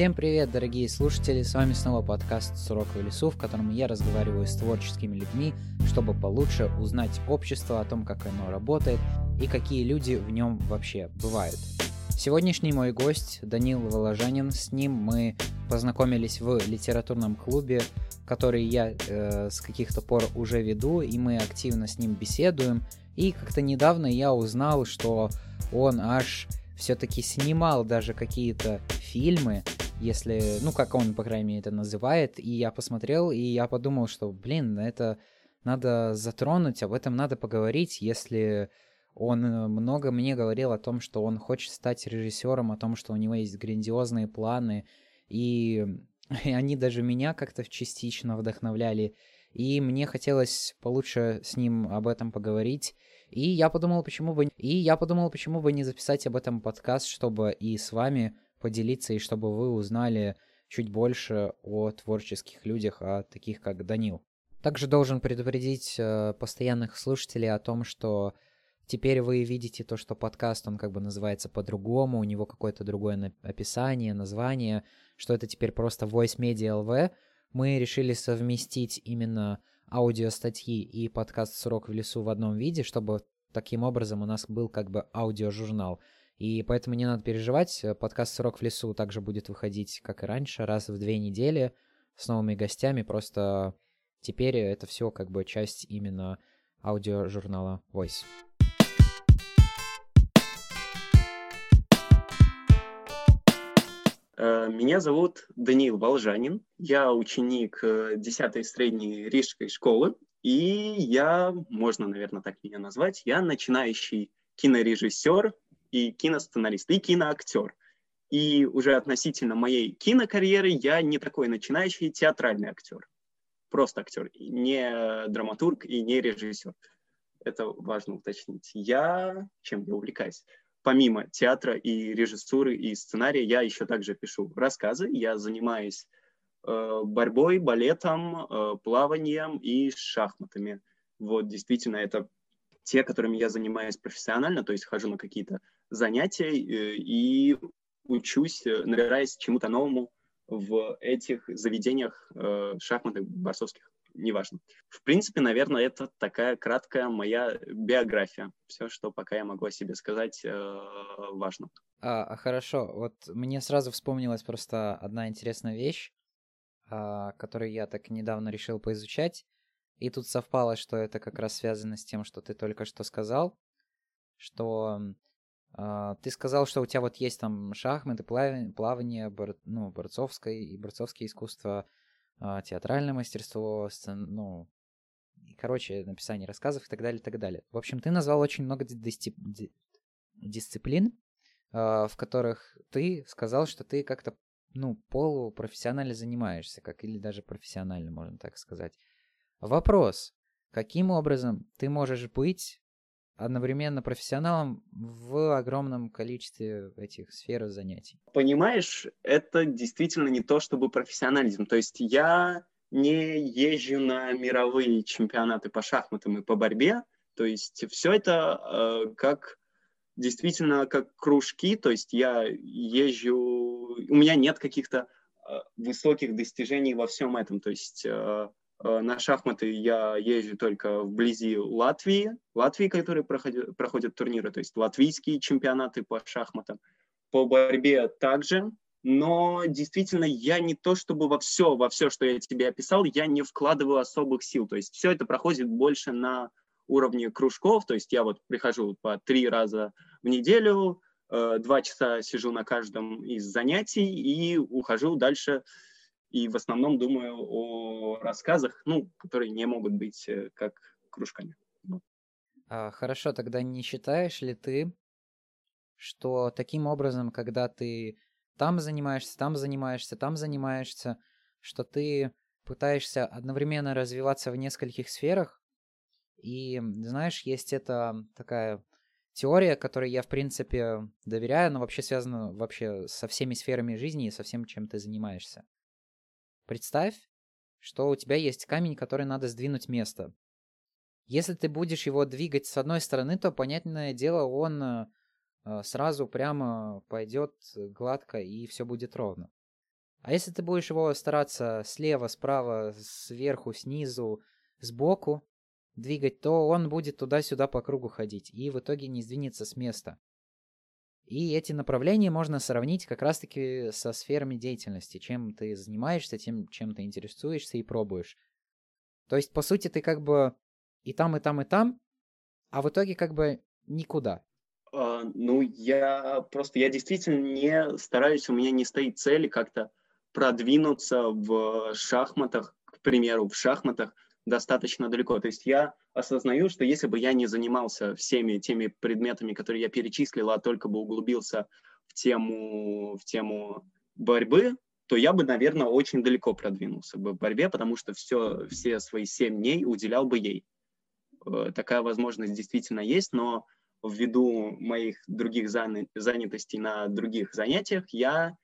Всем привет, дорогие слушатели! С вами снова подкаст «Сурок в лесу», в котором я разговариваю с творческими людьми, чтобы получше узнать общество, о том, как оно работает и какие люди в нем вообще бывают. Сегодняшний мой гость Данил Воложанин. С ним мы познакомились в литературном клубе, который я э, с каких-то пор уже веду, и мы активно с ним беседуем. И как-то недавно я узнал, что он аж все-таки снимал даже какие-то фильмы, если, ну, как он, по крайней мере, это называет, и я посмотрел, и я подумал, что, блин, это надо затронуть, об этом надо поговорить, если он э, много мне говорил о том, что он хочет стать режиссером, о том, что у него есть грандиозные планы, и, и они даже меня как-то частично вдохновляли, и мне хотелось получше с ним об этом поговорить, и я подумал, почему бы, и я подумал, почему бы не записать об этом подкаст, чтобы и с вами поделиться, и чтобы вы узнали чуть больше о творческих людях, о таких как Данил. Также должен предупредить э, постоянных слушателей о том, что теперь вы видите то, что подкаст, он как бы называется по-другому, у него какое-то другое описание, название, что это теперь просто Voice Media LV. Мы решили совместить именно аудиостатьи и подкаст «Срок в лесу» в одном виде, чтобы таким образом у нас был как бы аудиожурнал. И поэтому не надо переживать, подкаст «Срок в лесу» также будет выходить, как и раньше, раз в две недели с новыми гостями, просто теперь это все как бы часть именно аудиожурнала Voice. Э, меня зовут Даниил Волжанин. Я ученик 10-й э, средней рижской школы. И я, можно, наверное, так меня назвать, я начинающий кинорежиссер и киносценарист, и киноактер. И уже относительно моей кинокарьеры я не такой начинающий театральный актер. Просто актер, не драматург и не режиссер. Это важно уточнить. Я чем я увлекаюсь? помимо театра и режиссуры и сценария, я еще также пишу рассказы. Я занимаюсь э, борьбой, балетом, э, плаванием и шахматами. Вот действительно это те, которыми я занимаюсь профессионально, то есть хожу на какие-то занятия э, и учусь, э, набираясь чему-то новому в этих заведениях э, шахматных, борцовских неважно. В принципе, наверное, это такая краткая моя биография. Все, что пока я могу о себе сказать, важно. А, а, хорошо, вот мне сразу вспомнилась просто одна интересная вещь, а, которую я так недавно решил поизучать. И тут совпало, что это как раз связано с тем, что ты только что сказал, что ты сказал, что у тебя вот есть там шахматы, плавание, бор, ну, борцовское и борцовские искусства, а, театральное мастерство, сцен, ну, короче, написание рассказов и так далее, и так далее. В общем, ты назвал очень много дисцип... дисциплин, а, в которых ты сказал, что ты как-то, ну, полупрофессионально занимаешься, как или даже профессионально, можно так сказать. Вопрос, каким образом ты можешь быть одновременно профессионалом в огромном количестве этих сфер занятий. Понимаешь, это действительно не то чтобы профессионализм. То есть я не езжу на мировые чемпионаты по шахматам и по борьбе. То есть все это э, как действительно как кружки. То есть я езжу, у меня нет каких-то э, высоких достижений во всем этом. То есть э, на шахматы я езжу только вблизи Латвии, Латвии, которые проходят, проходят турниры, то есть латвийские чемпионаты по шахматам. По борьбе также, но действительно я не то чтобы во все, во все, что я тебе описал, я не вкладываю особых сил. То есть все это проходит больше на уровне кружков, то есть я вот прихожу по три раза в неделю, э, два часа сижу на каждом из занятий и ухожу дальше и в основном думаю о рассказах, ну, которые не могут быть э, как кружками. А, хорошо, тогда не считаешь ли ты, что таким образом, когда ты там занимаешься, там занимаешься, там занимаешься, что ты пытаешься одновременно развиваться в нескольких сферах, и, знаешь, есть это такая теория, которой я, в принципе, доверяю, она вообще связана вообще со всеми сферами жизни и со всем, чем ты занимаешься. Представь, что у тебя есть камень, который надо сдвинуть место. Если ты будешь его двигать с одной стороны, то, понятное дело, он э, сразу прямо пойдет гладко и все будет ровно. А если ты будешь его стараться слева, справа, сверху, снизу, сбоку двигать, то он будет туда-сюда по кругу ходить и в итоге не сдвинется с места. И эти направления можно сравнить как раз-таки со сферами деятельности, чем ты занимаешься, тем, чем ты интересуешься и пробуешь. То есть, по сути, ты как бы и там, и там, и там, а в итоге как бы никуда. Uh, ну, я просто, я действительно не стараюсь, у меня не стоит цели как-то продвинуться в шахматах, к примеру, в шахматах достаточно далеко. То есть я осознаю, что если бы я не занимался всеми теми предметами, которые я перечислил, а только бы углубился в тему, в тему борьбы, то я бы, наверное, очень далеко продвинулся бы в борьбе, потому что все, все свои семь дней уделял бы ей. Э, такая возможность действительно есть, но ввиду моих других занятостей на других занятиях я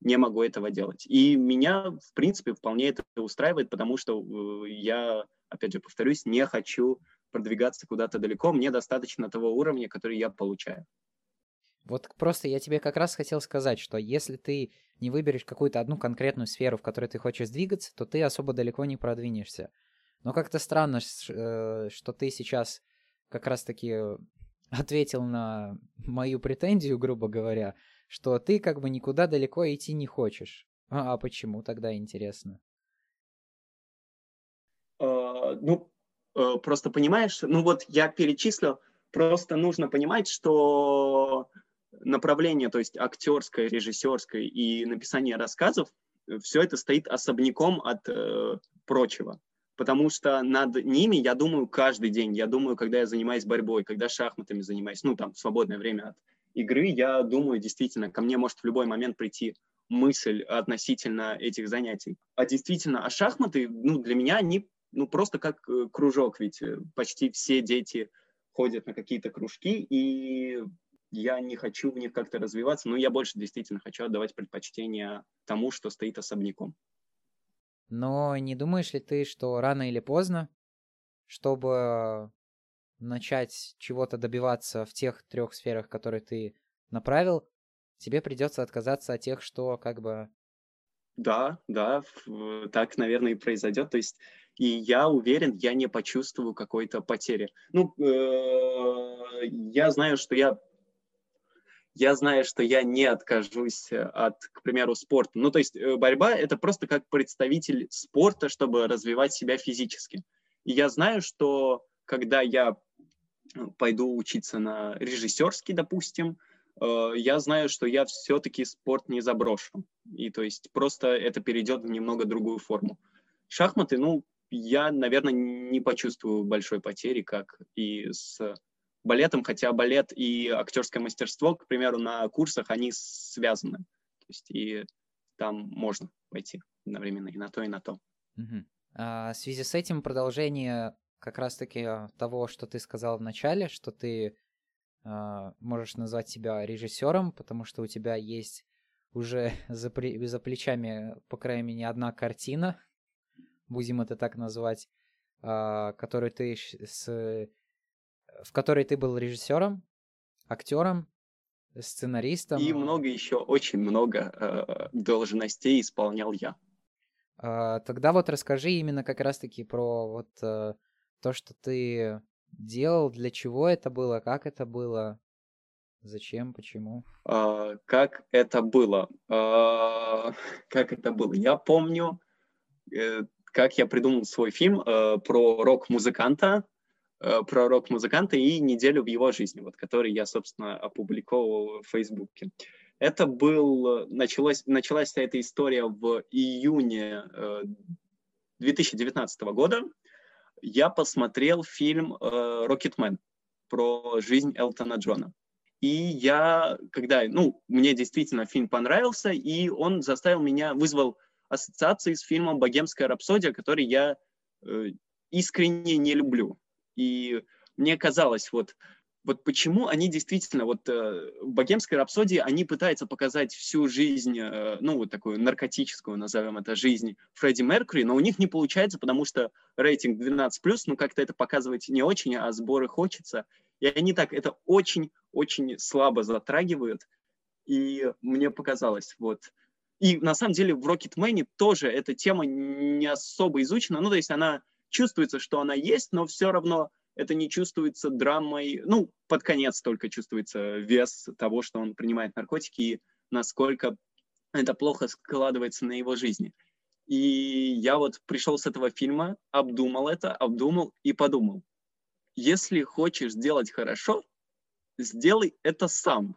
не могу этого делать. И меня, в принципе, вполне это устраивает, потому что э, я, опять же, повторюсь, не хочу продвигаться куда-то далеко. Мне достаточно того уровня, который я получаю. Вот просто я тебе как раз хотел сказать, что если ты не выберешь какую-то одну конкретную сферу, в которой ты хочешь двигаться, то ты особо далеко не продвинешься. Но как-то странно, э, что ты сейчас как раз-таки ответил на мою претензию, грубо говоря, что ты как бы никуда далеко идти не хочешь. А, а почему тогда интересно? Uh, ну, uh, просто понимаешь, ну вот я перечислил, просто нужно понимать, что направление, то есть актерское, режиссерское и написание рассказов, все это стоит особняком от э, прочего. Потому что над ними я думаю каждый день. Я думаю, когда я занимаюсь борьбой, когда шахматами занимаюсь, ну, там, в свободное время от игры, я думаю, действительно, ко мне может в любой момент прийти мысль относительно этих занятий. А действительно, а шахматы, ну, для меня они, ну, просто как э, кружок, ведь э, почти все дети ходят на какие-то кружки, и я не хочу в них как-то развиваться, но я больше действительно хочу отдавать предпочтение тому, что стоит особняком. Но не думаешь ли ты, что рано или поздно, чтобы начать чего-то добиваться в тех трех сферах, которые ты направил, тебе придется отказаться от тех, что как бы... Да, да, так, наверное, и произойдет. То есть, и я уверен, я не почувствую какой-то потери. Ну, э, я знаю, что я я знаю, что я не откажусь от, к примеру, спорта. Ну, то есть э, борьба — это просто как представитель спорта, чтобы развивать себя физически. И я знаю, что когда я пойду учиться на режиссерский, допустим, э, я знаю, что я все-таки спорт не заброшу. И то есть просто это перейдет в немного другую форму. Шахматы, ну, я, наверное, не почувствую большой потери, как и с балетом, хотя балет и актерское мастерство, к примеру, на курсах, они связаны. То есть и там можно пойти одновременно и на то, и на то. Угу. А, в связи с этим продолжение как раз-таки а, того, что ты сказал в начале, что ты э, можешь назвать себя режиссером, потому что у тебя есть уже за, при, за плечами, по крайней мере, одна картина, будем это так назвать, э, которую ты с, в которой ты был режиссером, актером, сценаристом. И много еще, очень много э, должностей исполнял я. Uh, тогда вот расскажи именно как раз-таки про вот uh, то, что ты делал, для чего это было, как это было, зачем, почему? А, как это было? А, как это было? Я помню, э, как я придумал свой фильм э, про рок-музыканта, э, про рок-музыканта и неделю в его жизни, вот, который я, собственно, опубликовал в Фейсбуке. Это был, началось, началась вся эта история в июне 2019 года я посмотрел фильм э, «Рокетмен» про жизнь Элтона Джона. И я, когда, ну, мне действительно фильм понравился, и он заставил меня, вызвал ассоциации с фильмом «Богемская рапсодия», который я э, искренне не люблю. И мне казалось, вот вот почему они действительно, вот э, в «Богемской рапсодии» они пытаются показать всю жизнь, э, ну, вот такую наркотическую, назовем это, жизнь Фредди Меркьюри, но у них не получается, потому что рейтинг 12+, ну, как-то это показывать не очень, а сборы хочется. И они так это очень-очень слабо затрагивают. И мне показалось, вот, И на самом деле в Rocketman тоже эта тема не особо изучена. Ну, то есть она чувствуется, что она есть, но все равно это не чувствуется драмой. Ну, под конец только чувствуется вес того, что он принимает наркотики и насколько это плохо складывается на его жизни. И я вот пришел с этого фильма, обдумал это, обдумал и подумал. Если хочешь сделать хорошо, сделай это сам.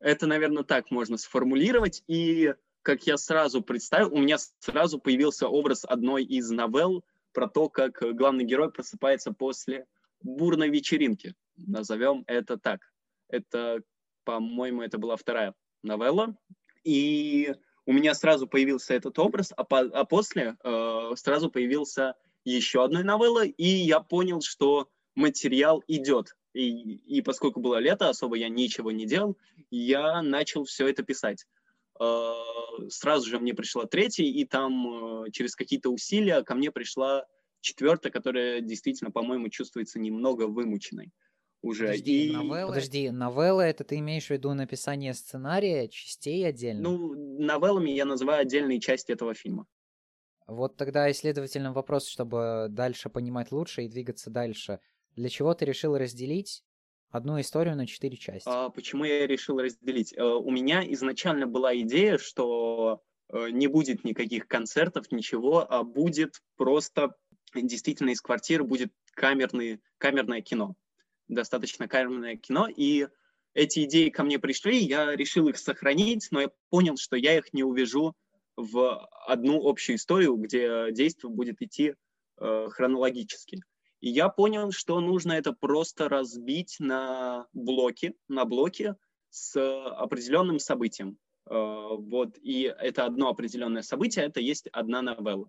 Это, наверное, так можно сформулировать. И как я сразу представил, у меня сразу появился образ одной из новелл про то, как главный герой просыпается после бурной вечеринки. Назовем это так. Это, по-моему, это была вторая новелла. И у меня сразу появился этот образ, а, по, а после э, сразу появился еще одной новелла, и я понял, что материал идет. И, и поскольку было лето, особо я ничего не делал, я начал все это писать. Э, сразу же мне пришла третья, и там э, через какие-то усилия ко мне пришла четвертая, которая действительно, по-моему, чувствуется немного вымученной уже. Подожди, и... новеллы? Подожди, новелла это ты имеешь в виду написание сценария, частей отдельно? Ну, новеллами я называю отдельные части этого фильма. Вот тогда и, следовательно, вопрос, чтобы дальше понимать лучше и двигаться дальше. Для чего ты решил разделить одну историю на четыре части? А, почему я решил разделить? А, у меня изначально была идея, что э, не будет никаких концертов, ничего, а будет просто действительно из квартиры будет камерный, камерное кино. Достаточно камерное кино. И эти идеи ко мне пришли, я решил их сохранить, но я понял, что я их не увяжу в одну общую историю, где действие будет идти э, хронологически. И я понял, что нужно это просто разбить на блоки, на блоки с определенным событием. Э, вот, и это одно определенное событие, это есть одна новелла.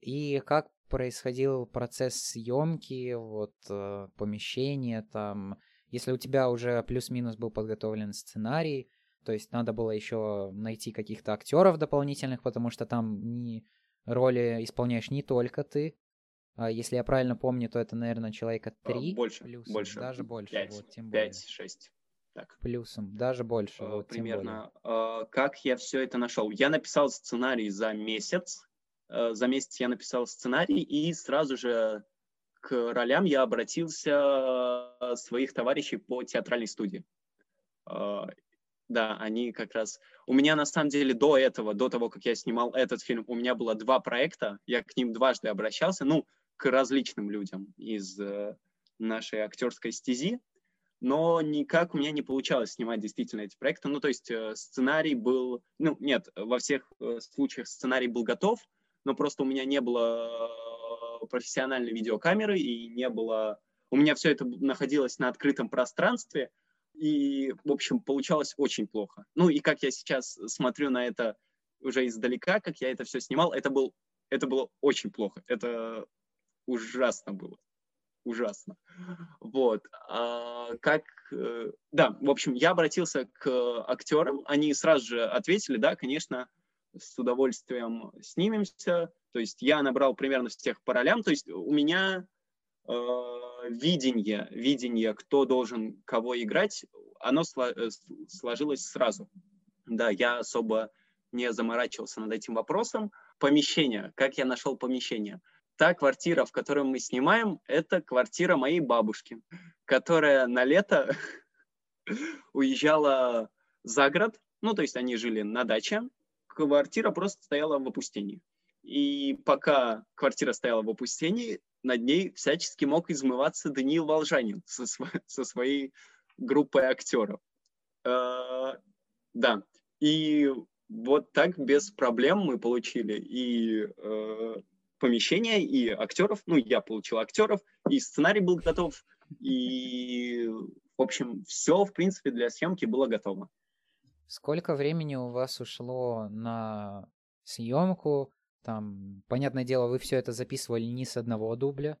И как происходил процесс съемки, вот э, помещение там, если у тебя уже плюс-минус был подготовлен сценарий, то есть надо было еще найти каких-то актеров дополнительных, потому что там не роли исполняешь не только ты, а если я правильно помню, то это, наверное, человека а, три. Больше, плюсом, больше. Даже больше, 5, вот, тем 5, более. 6. Так. Плюсом, даже больше. Uh, вот, примерно. Uh, как я все это нашел? Я написал сценарий за месяц. Uh, за месяц я написал сценарий, и сразу же к ролям я обратился своих товарищей по театральной студии. Да, они как раз... У меня на самом деле до этого, до того, как я снимал этот фильм, у меня было два проекта, я к ним дважды обращался. Ну, к различным людям из э, нашей актерской стези, но никак у меня не получалось снимать действительно эти проекты. Ну, то есть э, сценарий был, ну, нет, во всех э, случаях сценарий был готов, но просто у меня не было профессиональной видеокамеры и не было... У меня все это находилось на открытом пространстве, и, в общем, получалось очень плохо. Ну, и как я сейчас смотрю на это уже издалека, как я это все снимал, это, был, это было очень плохо. Это ужасно было. Ужасно. Вот. А, как... Э, да, в общем, я обратился к актерам, они сразу же ответили, да, конечно, с удовольствием снимемся. То есть я набрал примерно всех по ролям. То есть у меня э, видение, видение, кто должен кого играть, оно э, сложилось сразу. Да, я особо не заморачивался над этим вопросом. Помещение. Как я нашел помещение? та квартира, в которой мы снимаем, это квартира моей бабушки, которая на лето уезжала за город, ну, то есть они жили на даче, квартира просто стояла в опустении. И пока квартира стояла в опустении, над ней всячески мог измываться Даниил Волжанин со, св- со своей группой актеров. Э- да, и вот так без проблем мы получили и э- помещение и актеров. Ну, я получил актеров, и сценарий был готов, и, в общем, все, в принципе, для съемки было готово. Сколько времени у вас ушло на съемку? Там, понятное дело, вы все это записывали не с одного дубля.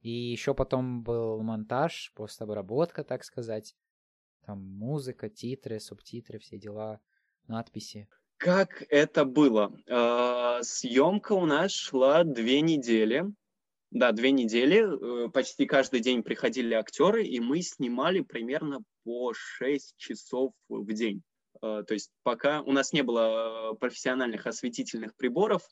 И еще потом был монтаж, постобработка, так сказать. Там музыка, титры, субтитры, все дела, надписи. Как это было? Э, съемка у нас шла две недели. Да, две недели. Э, почти каждый день приходили актеры, и мы снимали примерно по 6 часов в день. Э, То есть пока у нас не было профессиональных осветительных приборов,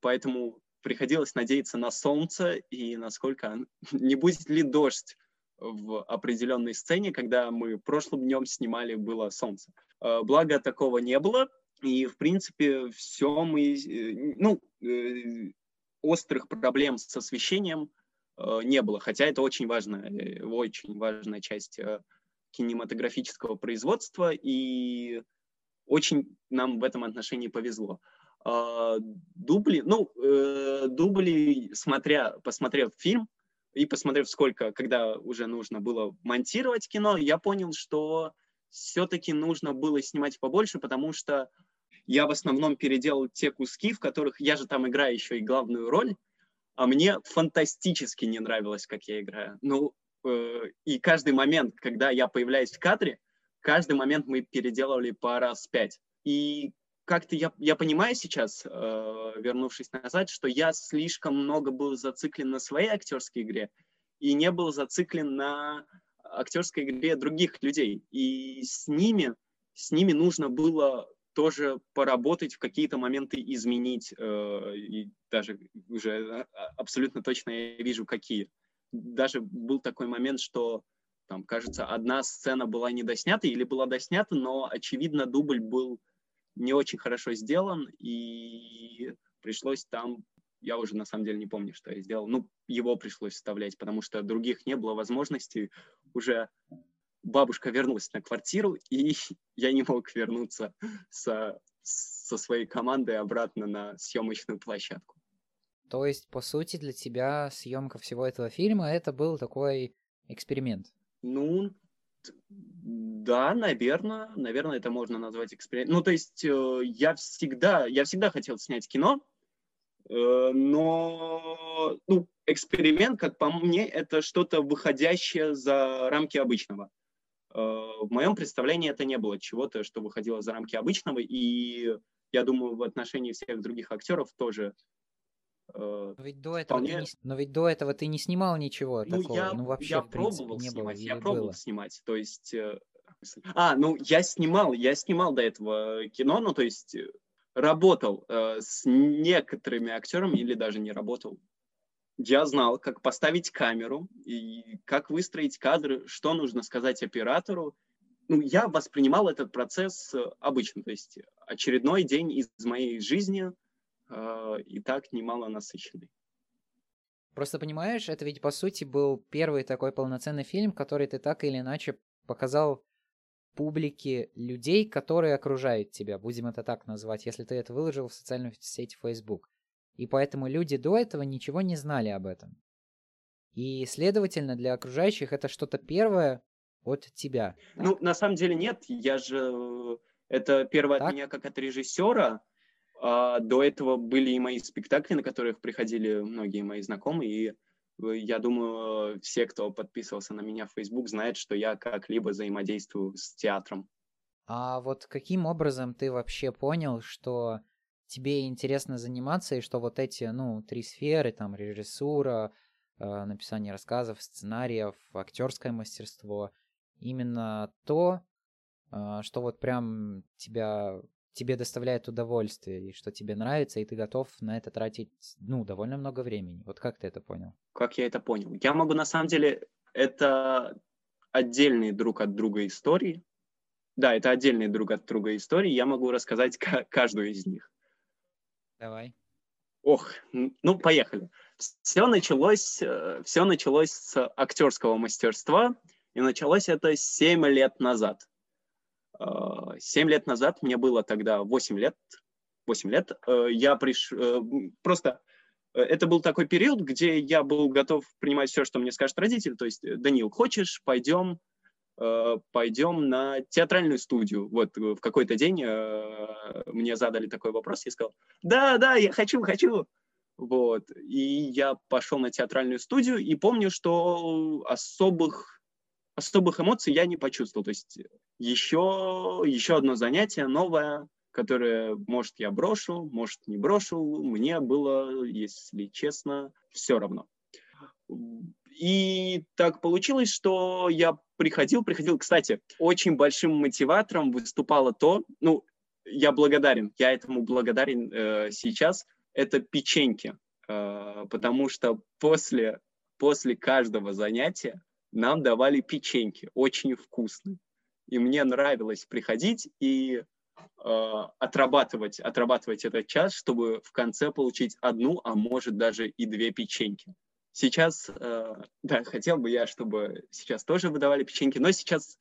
поэтому приходилось надеяться на солнце и насколько не будет ли дождь в определенной сцене, когда мы прошлым днем снимали, было солнце. Э, благо такого не было, и, в принципе, все мы... Э, ну, э, острых проблем с освещением не было, хотя это очень важная, очень важная часть кинематографического производства, и очень нам в этом отношении повезло. Дубли, ну, дубли, смотря, посмотрев фильм, и посмотрев, сколько, когда уже нужно было монтировать кино, я понял, что все-таки нужно было снимать побольше, потому что я в основном переделал те куски, в которых я же там играю еще и главную роль, а мне фантастически не нравилось, как я играю. Ну, э, и каждый момент, когда я появляюсь в кадре, каждый момент мы переделывали по раз пять. И как-то я, я понимаю сейчас, э, вернувшись назад, что я слишком много был зациклен на своей актерской игре и не был зациклен на актерской игре других людей. И с ними, с ними нужно было тоже поработать, в какие-то моменты изменить, э, и даже уже а, абсолютно точно я вижу, какие. Даже был такой момент, что там, кажется, одна сцена была недоснята или была доснята, но, очевидно, дубль был не очень хорошо сделан, и пришлось там, я уже на самом деле не помню, что я сделал, ну, его пришлось вставлять, потому что других не было возможностей, уже бабушка вернулась на квартиру, и я не мог вернуться со, со своей командой обратно на съемочную площадку. То есть, по сути, для тебя съемка всего этого фильма это был такой эксперимент? Ну, да, наверное, наверное, это можно назвать экспериментом. Ну, то есть э, я всегда, я всегда хотел снять кино, э, но ну, эксперимент, как по мне, это что-то выходящее за рамки обычного. Э, в моем представлении это не было чего-то, что выходило за рамки обычного, и я думаю, в отношении всех других актеров тоже но ведь, до этого вполне... ты не, но ведь до этого ты не снимал ничего ну, такого. Я, ну, вообще, я в принципе, пробовал не снимать, было. Я пробовал было? снимать. То есть а, ну, я снимал, я снимал до этого кино, ну, то есть э, работал э, с некоторыми актерами или даже не работал. Я знал, как поставить камеру и как выстроить кадры, что нужно сказать оператору. Ну, я воспринимал этот процесс э, обычно, то есть очередной день из моей жизни э, и так немало насыщенный. Просто понимаешь, это ведь по сути был первый такой полноценный фильм, который ты так или иначе показал публике людей, которые окружают тебя, будем это так назвать, если ты это выложил в социальную сеть Facebook. И поэтому люди до этого ничего не знали об этом. И, следовательно, для окружающих это что-то первое от тебя. Ну, на самом деле нет. Я же... Это первое так? от меня как от режиссера. А до этого были и мои спектакли, на которых приходили многие мои знакомые, и я думаю, все, кто подписывался на меня в Facebook, знают, что я как-либо взаимодействую с театром. А вот каким образом ты вообще понял, что тебе интересно заниматься, и что вот эти, ну, три сферы, там, режиссура, э, написание рассказов, сценариев, актерское мастерство, именно то, э, что вот прям тебя тебе доставляет удовольствие, и что тебе нравится, и ты готов на это тратить, ну, довольно много времени. Вот как ты это понял? Как я это понял? Я могу, на самом деле, это отдельные друг от друга истории. Да, это отдельные друг от друга истории. Я могу рассказать каждую из них. Давай. Ох, ну, поехали. Все началось, э, все началось с актерского мастерства, и началось это 7 лет назад. Семь лет назад, мне было тогда 8 лет, 8 лет, э, я приш... Э, просто э, это был такой период, где я был готов принимать все, что мне скажет родитель. То есть, Данил, хочешь, пойдем, пойдем на театральную студию. Вот в какой-то день мне задали такой вопрос, я сказал, да, да, я хочу, хочу. Вот. И я пошел на театральную студию и помню, что особых особых эмоций я не почувствовал. То есть еще, еще одно занятие новое, которое, может, я брошу, может, не брошу. Мне было, если честно, все равно. И так получилось, что я приходил, приходил. Кстати, очень большим мотиватором выступало то, ну, я благодарен, я этому благодарен э, сейчас, это печеньки, э, потому что после, после каждого занятия нам давали печеньки, очень вкусные. И мне нравилось приходить и э, отрабатывать, отрабатывать этот час, чтобы в конце получить одну, а может даже и две печеньки. Сейчас, э, да, хотел бы я, чтобы сейчас тоже выдавали печеньки, но сейчас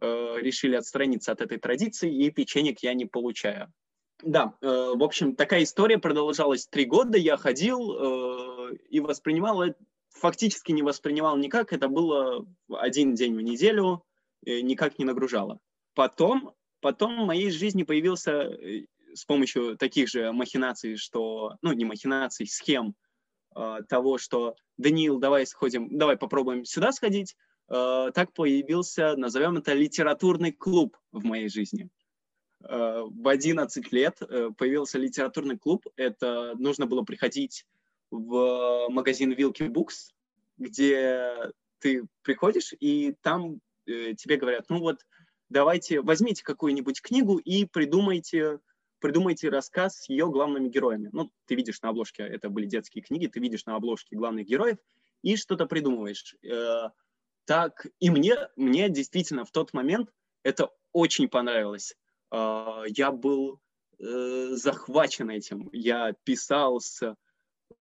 э, решили отстраниться от этой традиции, и печенек я не получаю. Да, э, в общем, такая история продолжалась три года. Я ходил э, и воспринимал, фактически не воспринимал никак. Это было один день в неделю, э, никак не нагружало. Потом, потом в моей жизни появился э, с помощью таких же махинаций, что, ну, не махинаций, схем, того, что Даниил, давай сходим, давай попробуем сюда сходить, э, так появился, назовем это, литературный клуб в моей жизни. Э, в 11 лет э, появился литературный клуб. Это нужно было приходить в магазин Вилки Букс, где ты приходишь, и там э, тебе говорят, ну вот, давайте, возьмите какую-нибудь книгу и придумайте придумайте рассказ с ее главными героями. Ну, ты видишь на обложке, это были детские книги, ты видишь на обложке главных героев и что-то придумываешь. Э, так, и мне, мне действительно в тот момент это очень понравилось. Э, я был э, захвачен этим. Я писал с,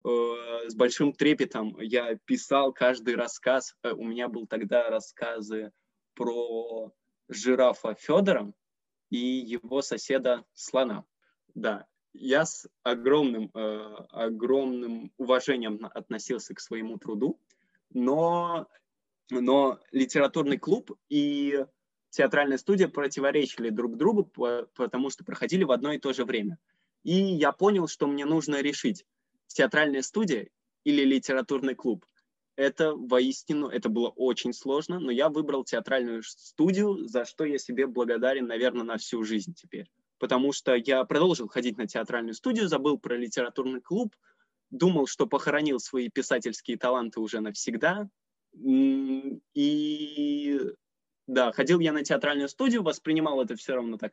с большим трепетом. Я писал каждый рассказ. У меня был тогда рассказы про жирафа Федора и его соседа слона. Да, я с огромным, э, огромным уважением относился к своему труду, но, но литературный клуб и театральная студия противоречили друг другу, потому что проходили в одно и то же время. И я понял, что мне нужно решить, театральная студия или литературный клуб. Это воистину, это было очень сложно, но я выбрал театральную студию, за что я себе благодарен, наверное, на всю жизнь теперь потому что я продолжил ходить на театральную студию, забыл про литературный клуб, думал, что похоронил свои писательские таланты уже навсегда. И да, ходил я на театральную студию, воспринимал это все равно так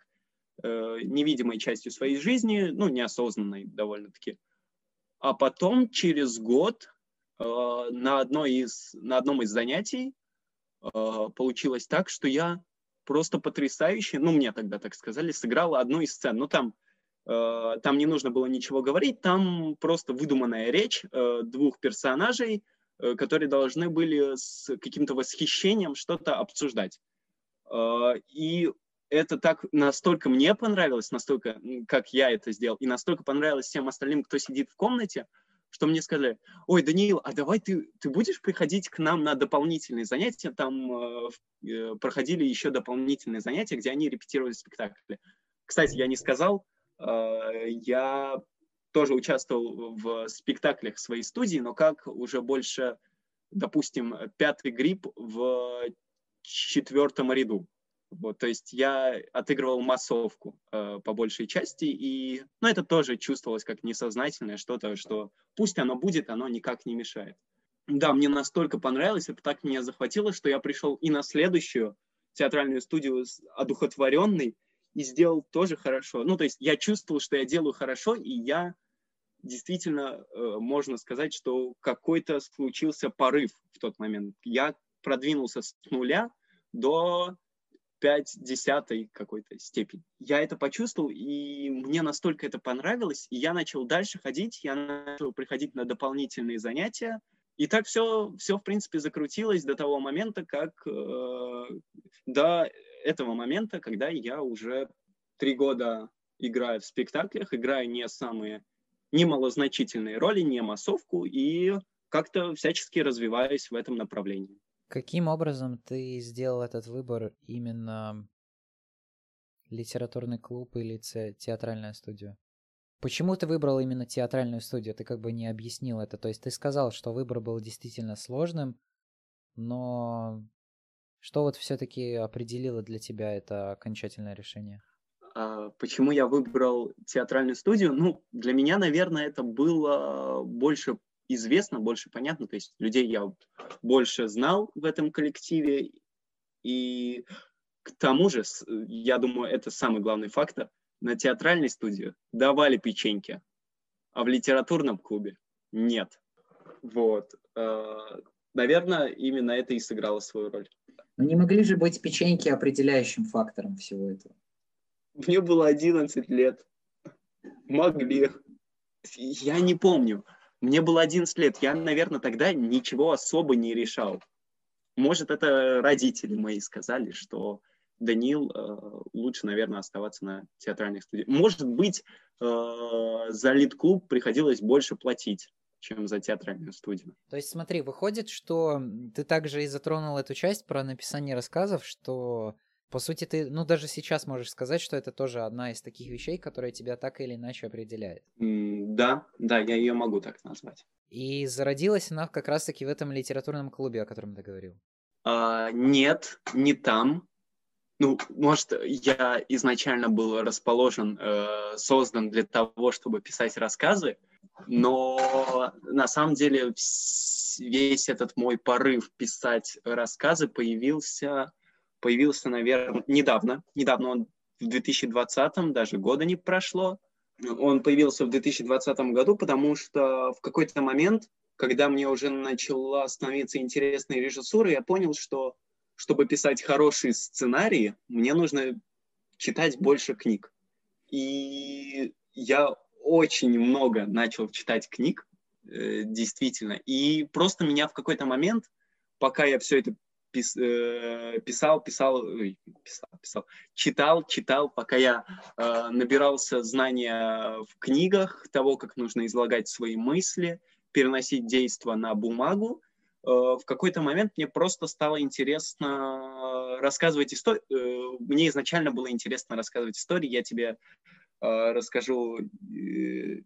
э, невидимой частью своей жизни, ну, неосознанной довольно-таки. А потом, через год, э, на, одной из, на одном из занятий э, получилось так, что я просто потрясающе, ну, мне тогда так сказали, сыграла одну из сцен. Ну, там, э, там не нужно было ничего говорить, там просто выдуманная речь э, двух персонажей, э, которые должны были с каким-то восхищением что-то обсуждать. Э, и это так настолько мне понравилось, настолько, как я это сделал, и настолько понравилось всем остальным, кто сидит в комнате, что мне сказали, ой, Даниил, а давай ты, ты будешь приходить к нам на дополнительные занятия, там э, э, проходили еще дополнительные занятия, где они репетировали спектакли. Кстати, я не сказал, э, я тоже участвовал в спектаклях своей студии, но как уже больше, допустим, пятый грипп в четвертом ряду. Вот, то есть я отыгрывал массовку э, по большей части, и ну, это тоже чувствовалось как несознательное что-то, что пусть оно будет, оно никак не мешает. Да, мне настолько понравилось, это так меня захватило, что я пришел и на следующую театральную студию одухотворенный и сделал тоже хорошо. Ну, то есть я чувствовал, что я делаю хорошо, и я действительно, э, можно сказать, что какой-то случился порыв в тот момент. Я продвинулся с нуля до 5 десятой какой-то степени. Я это почувствовал, и мне настолько это понравилось, и я начал дальше ходить, я начал приходить на дополнительные занятия, и так все, все в принципе, закрутилось до того момента, как э, до этого момента, когда я уже три года играю в спектаклях, играю не самые, не малозначительные роли, не массовку, и как-то всячески развиваюсь в этом направлении. Каким образом ты сделал этот выбор именно литературный клуб или театральная студия? Почему ты выбрал именно театральную студию? Ты как бы не объяснил это. То есть ты сказал, что выбор был действительно сложным, но что вот все-таки определило для тебя это окончательное решение? А, почему я выбрал театральную студию? Ну, для меня, наверное, это было больше известно, больше понятно, то есть людей я больше знал в этом коллективе, и к тому же, я думаю, это самый главный фактор, на театральной студии давали печеньки, а в литературном клубе нет. Вот. Э, наверное, именно это и сыграло свою роль. Но не могли же быть печеньки определяющим фактором всего этого? Мне было 11 лет. Могли. Я не помню. Мне было 11 лет. Я, наверное, тогда ничего особо не решал. Может, это родители мои сказали, что Данил э, лучше, наверное, оставаться на театральных студиях. Может быть, э, за лид-клуб приходилось больше платить чем за театральную студию. То есть смотри, выходит, что ты также и затронул эту часть про написание рассказов, что по сути ты, ну даже сейчас можешь сказать, что это тоже одна из таких вещей, которая тебя так или иначе определяет. Mm, да, да, я ее могу так назвать. И зародилась она как раз-таки в этом литературном клубе, о котором ты говорил. А, нет, не там. Ну, может, я изначально был расположен, э, создан для того, чтобы писать рассказы, но на самом деле весь этот мой порыв писать рассказы появился, появился, наверное, недавно. Недавно он в 2020, даже года не прошло. Он появился в 2020 году, потому что в какой-то момент, когда мне уже начала становиться интересной режиссура, я понял, что чтобы писать хорошие сценарии, мне нужно читать больше книг. И я очень много начал читать книг, э, действительно. И просто меня в какой-то момент, пока я все это пис, э, писал, писал, писал, писал, читал, читал, пока я э, набирался знания в книгах того, как нужно излагать свои мысли, переносить действия на бумагу, Э, в какой-то момент мне просто стало интересно рассказывать истории. Э, мне изначально было интересно рассказывать истории. Я тебе расскажу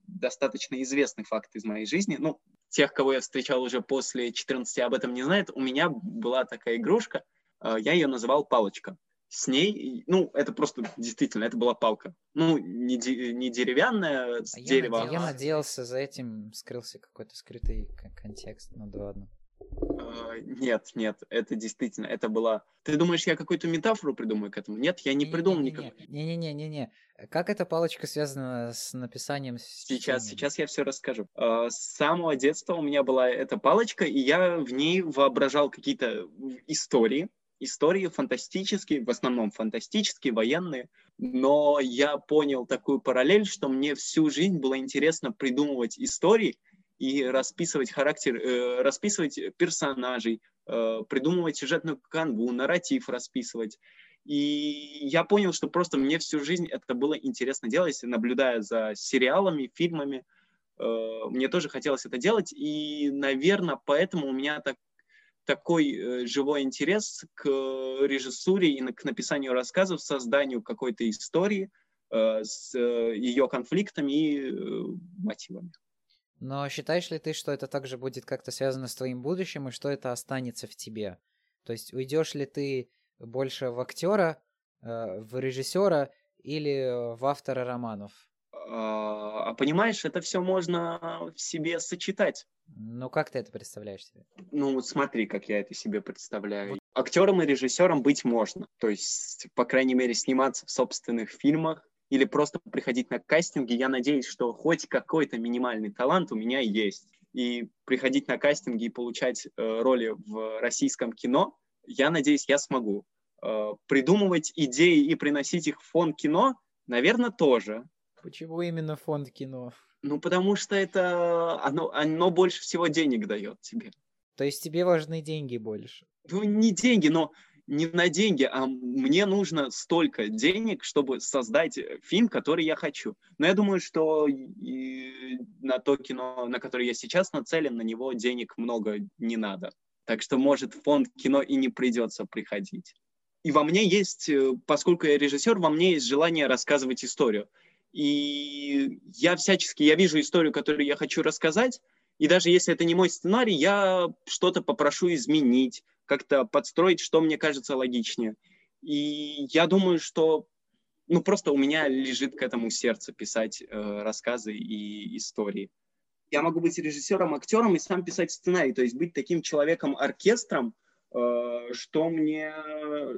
достаточно известный факт из моей жизни. Ну, тех, кого я встречал уже после 14, об этом не знают. У меня была такая игрушка, я ее называл «Палочка». С ней, ну, это просто действительно, это была палка. Ну, не, де, не деревянная, с а дерева. Я надеялся, за этим скрылся какой-то скрытый контекст, ну да ладно. А, нет, нет, это действительно, это была... Ты думаешь, я какую-то метафору придумаю к этому? Нет, я не, не придумал никак. Не-не-не-не-не. Как эта палочка связана с написанием? Сейчас, сейчас я все расскажу. А, с самого детства у меня была эта палочка, и я в ней воображал какие-то истории, истории фантастические, в основном фантастические, военные, но я понял такую параллель, что мне всю жизнь было интересно придумывать истории, и расписывать характер, э, расписывать персонажей, э, придумывать сюжетную канву, нарратив расписывать. И я понял, что просто мне всю жизнь это было интересно делать, наблюдая за сериалами, фильмами. Э, мне тоже хотелось это делать, и, наверное, поэтому у меня так, такой живой интерес к режиссуре и к написанию рассказов, созданию какой-то истории с ее конфликтами и мотивами. Но считаешь ли ты, что это также будет как-то связано с твоим будущим, и что это останется в тебе? То есть уйдешь ли ты больше в актера, э, в режиссера или в автора романов? А, а понимаешь, это все можно в себе сочетать. Ну, как ты это представляешь себе? Ну, вот смотри, как я это себе представляю. Актером и режиссером быть можно. То есть, по крайней мере, сниматься в собственных фильмах, или просто приходить на кастинги, я надеюсь, что хоть какой-то минимальный талант у меня есть. И приходить на кастинги и получать э, роли в российском кино, я надеюсь, я смогу. Э, придумывать идеи и приносить их в фонд кино, наверное, тоже. Почему именно фонд кино? Ну, потому что это оно, оно больше всего денег дает тебе. То есть тебе важны деньги больше? Ну, не деньги, но не на деньги, а мне нужно столько денег, чтобы создать э, фильм, который я хочу. Но я думаю, что на то кино, на которое я сейчас нацелен, на него денег много не надо. Так что, может, фонд кино и не придется приходить. И во мне есть, э, поскольку я режиссер, во мне есть желание рассказывать историю. И я всячески, я вижу историю, которую я хочу рассказать, и даже если это не мой сценарий, я что-то попрошу изменить, как-то подстроить, что мне кажется логичнее. И я думаю, что ну просто у меня лежит к этому сердце писать э, рассказы и истории. я могу быть режиссером, актером и сам писать сценарий, то есть быть таким человеком-оркестром, э, что мне,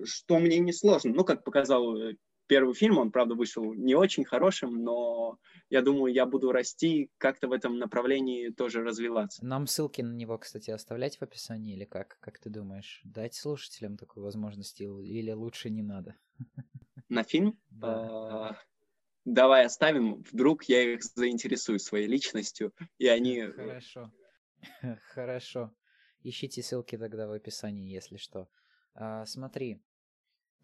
что мне не сложно. Ну, как показал э, первый фильм, он, правда, вышел не очень хорошим, но я думаю, я буду расти, как-то в этом направлении тоже развиваться. Нам ссылки на него, кстати, оставлять в описании или как? Как ты думаешь? Дать слушателям такую возможность или лучше не надо? На фильм? Да. А, давай оставим, вдруг я их заинтересую своей личностью, и они... Хорошо. Хорошо. Ищите ссылки тогда в описании, если что. А, смотри,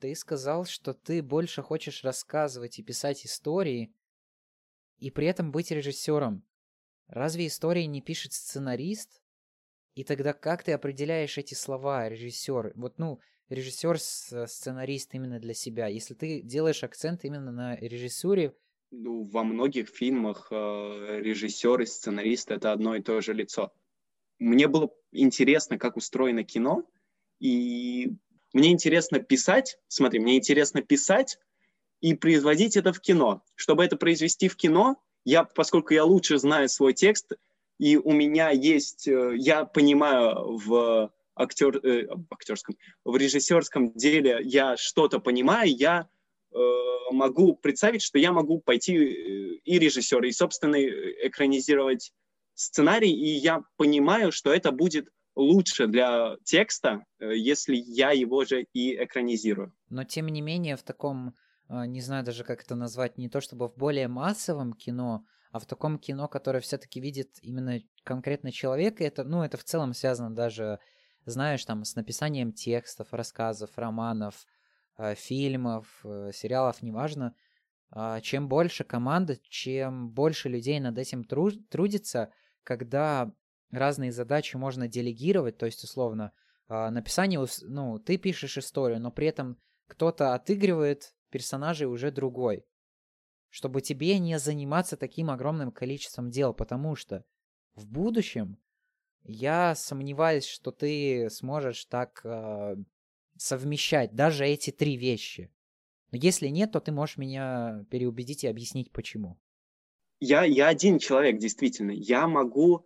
ты сказал, что ты больше хочешь рассказывать и писать истории, и при этом быть режиссером. Разве истории не пишет сценарист? И тогда как ты определяешь эти слова, режиссер? Вот, ну, режиссер, сценарист именно для себя. Если ты делаешь акцент именно на режиссуре... Ну, во многих фильмах э, режиссер и сценарист — это одно и то же лицо. Мне было интересно, как устроено кино, и мне интересно писать, смотри, мне интересно писать и производить это в кино. Чтобы это произвести в кино, я, поскольку я лучше знаю свой текст, и у меня есть, э, я понимаю в актер, э, актерском, в режиссерском деле я что-то понимаю, я э, могу представить, что я могу пойти э, и режиссер, и, собственно, экранизировать сценарий, и я понимаю, что это будет лучше для текста, э, если я его же и экранизирую. Но тем не менее в таком, э, не знаю даже как это назвать, не то чтобы в более массовом кино, а в таком кино, которое все-таки видит именно конкретно человека, это, ну, это в целом связано даже, знаешь, там, с написанием текстов, рассказов, романов, э, фильмов, сериалов, неважно. А чем больше команда, чем больше людей над этим трудится, когда разные задачи можно делегировать, то есть, условно, а, написание, ну, ты пишешь историю, но при этом кто-то отыгрывает персонажей уже другой, чтобы тебе не заниматься таким огромным количеством дел, потому что в будущем я сомневаюсь, что ты сможешь так э, совмещать даже эти три вещи. Но если нет, то ты можешь меня переубедить и объяснить, почему. Я, я один человек, действительно. Я могу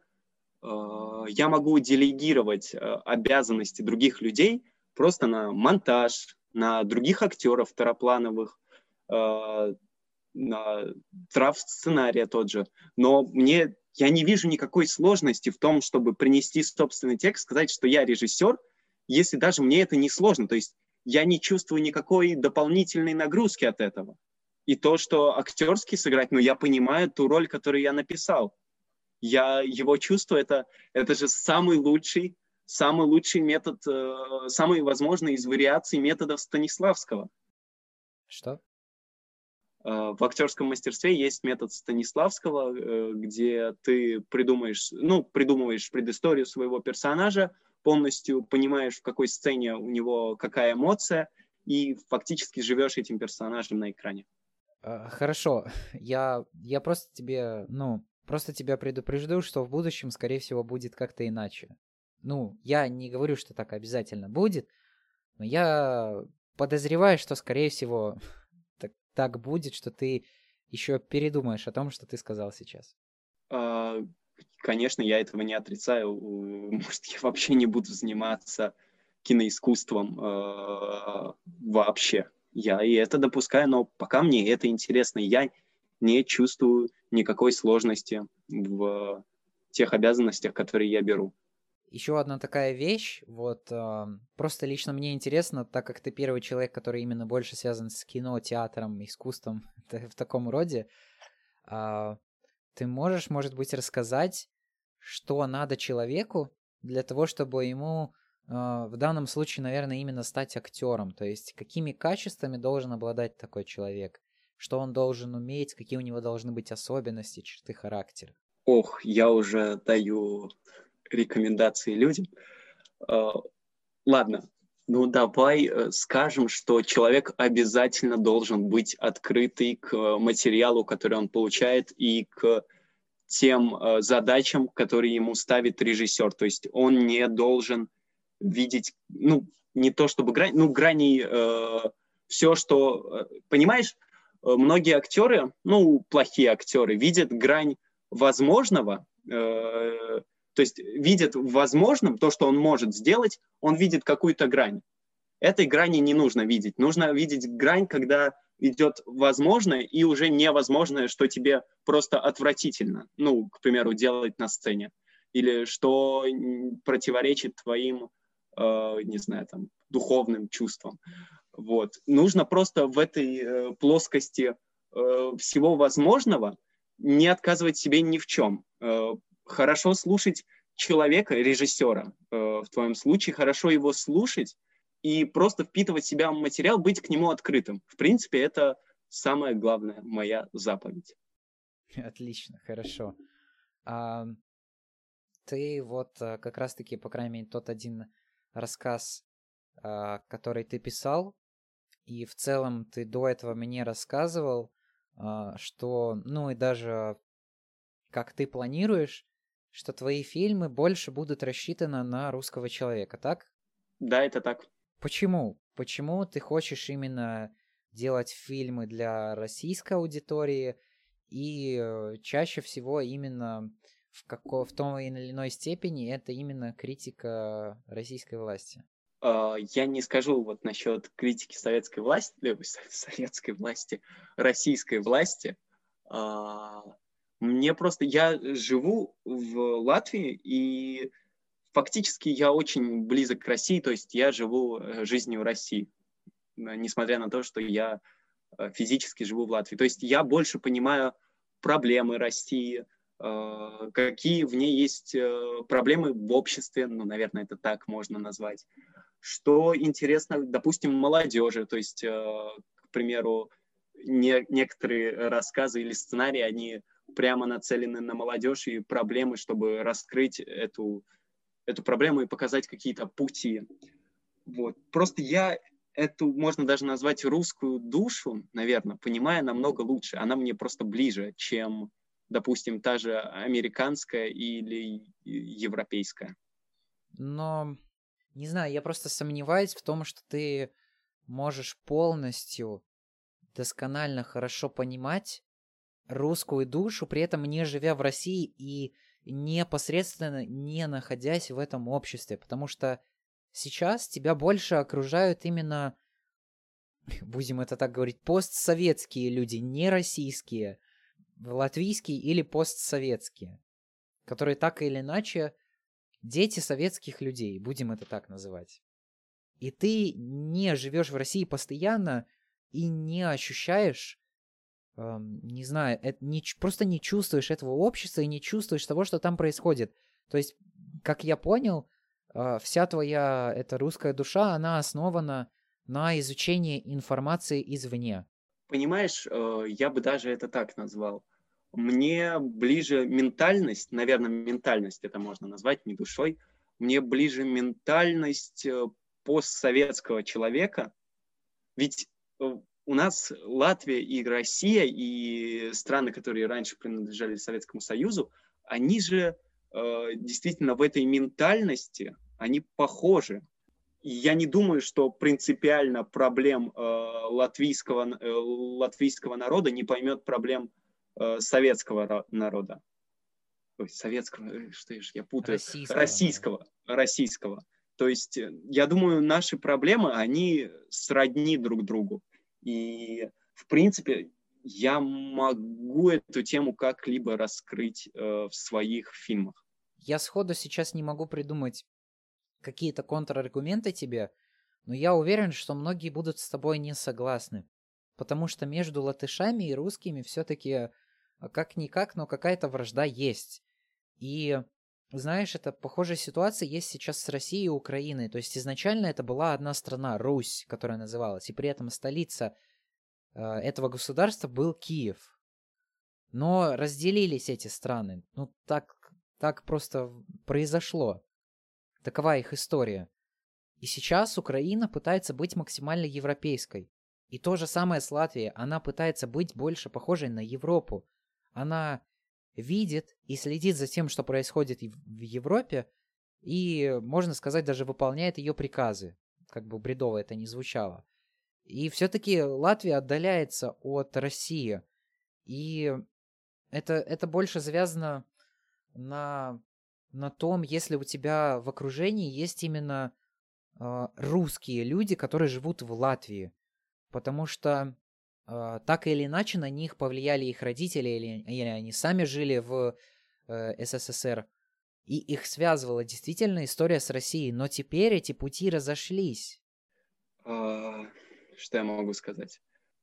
я могу делегировать э, обязанности других людей просто на монтаж, на других актеров второплановых, э, на трав сценария тот же. Но мне я не вижу никакой сложности в том, чтобы принести собственный текст, сказать, что я режиссер, если даже мне это не сложно. То есть я не чувствую никакой дополнительной нагрузки от этого. И то, что актерский сыграть, ну, я понимаю ту роль, которую я написал я его чувствую, это, это же самый лучший, самый лучший метод, э, самый возможный из вариаций методов Станиславского. Что? Э, в актерском мастерстве есть метод Станиславского, э, где ты придумаешь, ну, придумываешь предысторию своего персонажа, полностью понимаешь, в какой сцене у него какая эмоция, и фактически живешь этим персонажем на экране. Э, хорошо, я, я просто тебе, ну, Просто тебя предупрежду, что в будущем, скорее всего, будет как-то иначе. Ну, я не говорю, что так обязательно будет, но я подозреваю, что, скорее всего, так, так будет, что ты еще передумаешь о том, что ты сказал сейчас. А, конечно, я этого не отрицаю. Может, я вообще не буду заниматься киноискусством э, вообще. Я и это допускаю, но пока мне это интересно. Я не чувствую никакой сложности в тех обязанностях, которые я беру. Еще одна такая вещь, вот э, просто лично мне интересно, так как ты первый человек, который именно больше связан с кино, театром, искусством в таком роде, э, ты можешь, может быть, рассказать, что надо человеку для того, чтобы ему э, в данном случае, наверное, именно стать актером, то есть какими качествами должен обладать такой человек? Что он должен уметь, какие у него должны быть особенности, черты характера. Ох, я уже даю рекомендации людям. А, ладно, ну давай э, скажем, что человек обязательно должен быть открытый к материалу, который он получает, и к тем э, задачам, которые ему ставит режиссер. То есть он не должен видеть, ну, не то чтобы грань, ну, грани, э, все, что, э, понимаешь, многие актеры, ну, плохие актеры, видят грань возможного Э, то есть видит возможным то, что он может сделать, он видит какую-то грань. Этой грани не нужно видеть. Нужно видеть грань, когда идет возможное и уже невозможное, что тебе просто отвратительно, ну, к примеру, делать на сцене, или что противоречит твоим, э, не знаю, там, духовным чувствам. Вот. Нужно просто в этой э, плоскости э, всего возможного не отказывать себе ни в чем. Э, хорошо слушать человека, режиссера, в твоем случае, хорошо его слушать и просто впитывать в себя материал, быть к нему открытым. В принципе, это самая главная моя заповедь. Отлично, хорошо. А, ты вот как раз-таки, по крайней мере, тот один рассказ, который ты писал, и в целом ты до этого мне рассказывал, а, что, ну и даже как ты планируешь, что твои фильмы больше будут рассчитаны на русского человека, так? Да, это так. Почему? Почему ты хочешь именно делать фильмы для российской аудитории и э, чаще всего именно в, како, в той или иной степени это именно критика российской власти? А, я не скажу вот насчет критики советской власти, э, советской власти, российской власти. А, мне просто, я живу в Латвии, и фактически я очень близок к России, то есть я живу э, жизнью России, несмотря на то, что я э, физически живу в Латвии. То есть я больше понимаю проблемы России, какие в ней есть проблемы в обществе, ну, наверное, это так можно назвать что интересно, допустим, молодежи, то есть, э, к примеру, не, некоторые рассказы или сценарии, они прямо нацелены на молодежь и проблемы, чтобы раскрыть эту, эту проблему и показать какие-то пути. Вот. Просто я эту, можно даже назвать русскую душу, наверное, понимая намного лучше. Она мне просто ближе, чем, допустим, та же американская или европейская. Но не знаю, я просто сомневаюсь в том, что ты можешь полностью досконально хорошо понимать русскую душу, при этом не живя в России и непосредственно не находясь в этом обществе, потому что сейчас тебя больше окружают именно, будем это так говорить, постсоветские люди, не российские, латвийские или постсоветские, которые так или иначе дети советских людей, будем это так называть. И ты не живешь в России постоянно и не ощущаешь, э, не знаю, это не, просто не чувствуешь этого общества и не чувствуешь того, что там происходит. То есть, как я понял, э, вся твоя эта русская душа, она основана на изучении информации извне. Понимаешь, э, я бы даже это так назвал мне ближе ментальность, наверное, ментальность это можно назвать, не душой, мне ближе ментальность э, постсоветского человека, ведь э, у нас Латвия и Россия и страны, которые раньше принадлежали Советскому Союзу, они же э, действительно в этой ментальности, они похожи. Я не думаю, что принципиально проблем э, латвийского, э, латвийского народа не поймет проблем советского народа. Ой, советского, э, что ж, я путаю. Российского. Российского. Российского. То есть, э, я думаю, наши проблемы, они сродни друг другу. И, в принципе, я могу эту тему как-либо раскрыть э, в своих фильмах. Я сходу сейчас не могу придумать какие-то контраргументы тебе, но я уверен, что многие будут с тобой не согласны. Потому что между латышами и русскими все-таки как-никак, но какая-то вражда есть. И, знаешь, это похожая ситуация есть сейчас с Россией и Украиной. То есть изначально это была одна страна, Русь, которая называлась, и при этом столица э, этого государства был Киев. Но разделились эти страны. Ну, так, так просто произошло. Такова их история. И сейчас Украина пытается быть максимально европейской. И то же самое с Латвией. Она пытается быть больше похожей на Европу. Она видит и следит за тем, что происходит в Европе, и, можно сказать, даже выполняет ее приказы, как бы бредово это ни звучало. И все-таки Латвия отдаляется от России, и это, это больше завязано на, на том, если у тебя в окружении есть именно э, русские люди, которые живут в Латвии. Потому что так или иначе на них повлияли их родители, или, или они сами жили в э, СССР. И их связывала действительно история с Россией. Но теперь эти пути разошлись. А, что я могу сказать?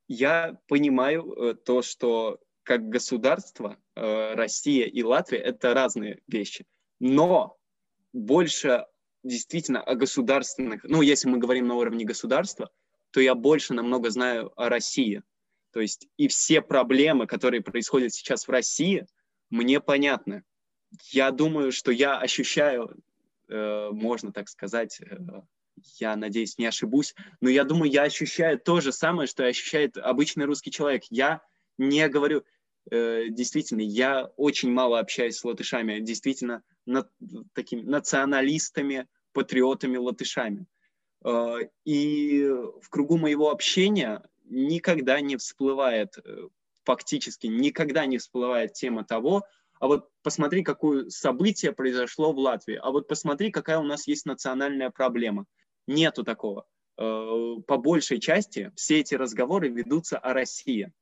Я понимаю э, то, что как государство э, Россия и Латвия это разные вещи. Но больше действительно о государственных, ну, если мы говорим на уровне государства, то я больше намного знаю о России. То есть и все проблемы, которые происходят сейчас в России, мне понятны. Я думаю, что я ощущаю, э, можно так сказать, э, я надеюсь, не ошибусь, но я думаю, я ощущаю то же самое, что ощущает обычный русский человек. Я не говорю, э, действительно, я очень мало общаюсь с латышами, действительно, на, такими националистами, патриотами, латышами. Э, и в кругу моего общения никогда не всплывает, э, фактически никогда не всплывает тема того, а вот посмотри, какое событие произошло в Латвии, а вот посмотри, какая у нас есть национальная проблема. Нету такого. Э, по большей части все эти разговоры ведутся о России.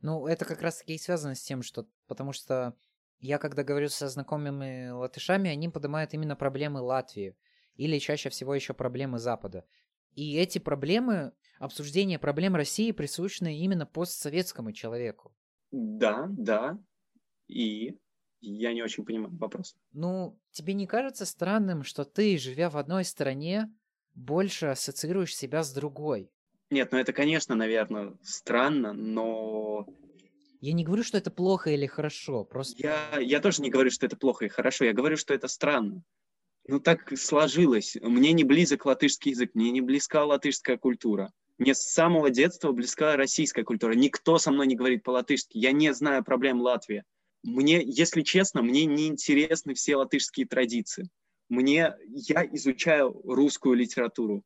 Ну, это как раз-таки и связано с тем, что... Потому что я, когда говорю со знакомыми латышами, они поднимают именно проблемы Латвии. Или чаще всего еще проблемы Запада. И эти проблемы, обсуждение проблем России присущны именно постсоветскому человеку. Да, да. И я не очень понимаю вопрос. Ну, тебе не кажется странным, что ты, живя в одной стране, больше ассоциируешь себя с другой? Нет, ну это, конечно, наверное, странно, но... Я не говорю, что это плохо или хорошо, просто... Я, я тоже не говорю, что это плохо и хорошо, я говорю, что это странно. Ну так сложилось. Мне не близок латышский язык, мне не близка латышская культура. Мне с самого детства близка российская культура. Никто со мной не говорит по-латышски. Я не знаю проблем Латвии. Мне, если честно, мне не интересны все латышские традиции. Мне, я изучаю русскую литературу.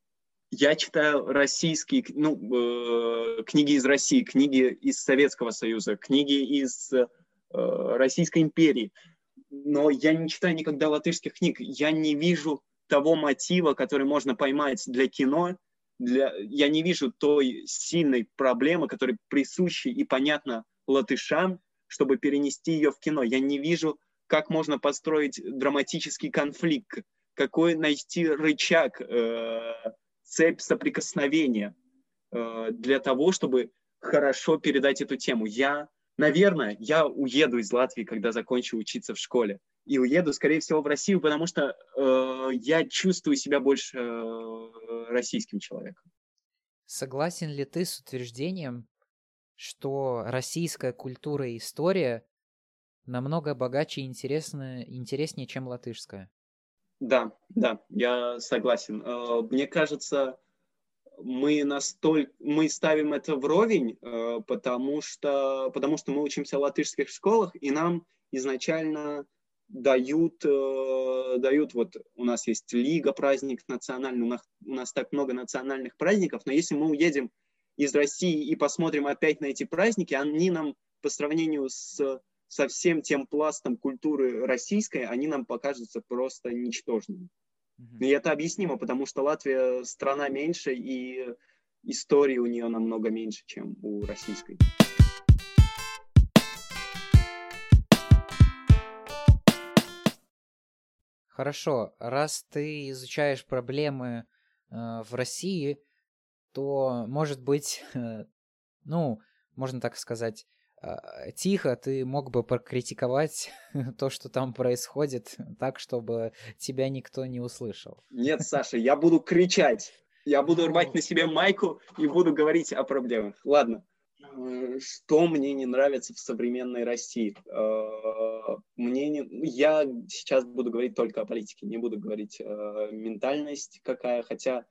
Я читаю российские, ну, э, книги из России, книги из Советского Союза, книги из э, Российской империи. Но я не читаю никогда латышских книг. Я не вижу того мотива, который можно поймать для кино. Для... Я не вижу той сильной проблемы, которая присуща и понятна латышам, чтобы перенести ее в кино. Я не вижу, как можно построить драматический конфликт, какой найти рычаг, э, цепь соприкосновения э, для того, чтобы хорошо передать эту тему. Я, наверное, я уеду из Латвии, когда закончу учиться в школе. И уеду, скорее всего, в Россию, потому что э, я чувствую себя больше э, российским человеком. Согласен ли ты с утверждением, что российская культура и история намного богаче и интереснее, интереснее, чем латышская. Да, да, я согласен. Э, мне кажется, мы настолько мы ставим это вровень, э, потому что потому что мы учимся в латышских школах и нам изначально дают э, дают вот у нас есть лига праздник национальный, у нас, у нас так много национальных праздников, но если мы уедем из России и посмотрим опять на эти праздники, они нам по сравнению с, со всем тем пластом культуры российской, они нам покажутся просто ничтожными. Mm-hmm. И это объяснимо, потому что Латвия страна меньше, и истории у нее намного меньше, чем у российской. Хорошо, раз ты изучаешь проблемы э, в России, то, может быть, ну, можно так сказать, тихо ты мог бы прокритиковать то, что там происходит, так, чтобы тебя никто не услышал. Нет, Саша, я буду кричать. Я буду рвать на себе майку и буду говорить о проблемах. Ладно. Э, что мне не нравится в современной России? Э, мне не... Я сейчас буду говорить только о политике, не буду говорить э, ментальность какая, хотя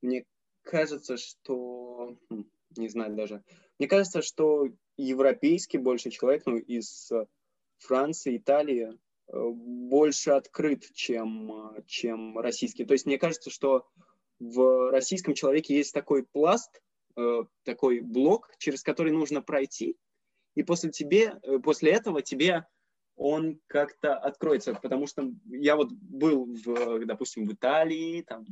мне кажется, что... Хм, не знаю даже. Мне кажется, что европейский больше человек, ну, из Франции, Италии, э, больше открыт, чем, чем российский. То есть мне кажется, что в российском человеке есть такой пласт, э, такой блок, через который нужно пройти, и после, тебе, э, после этого тебе он как-то откроется, потому что я вот был, в, допустим, в Италии, там,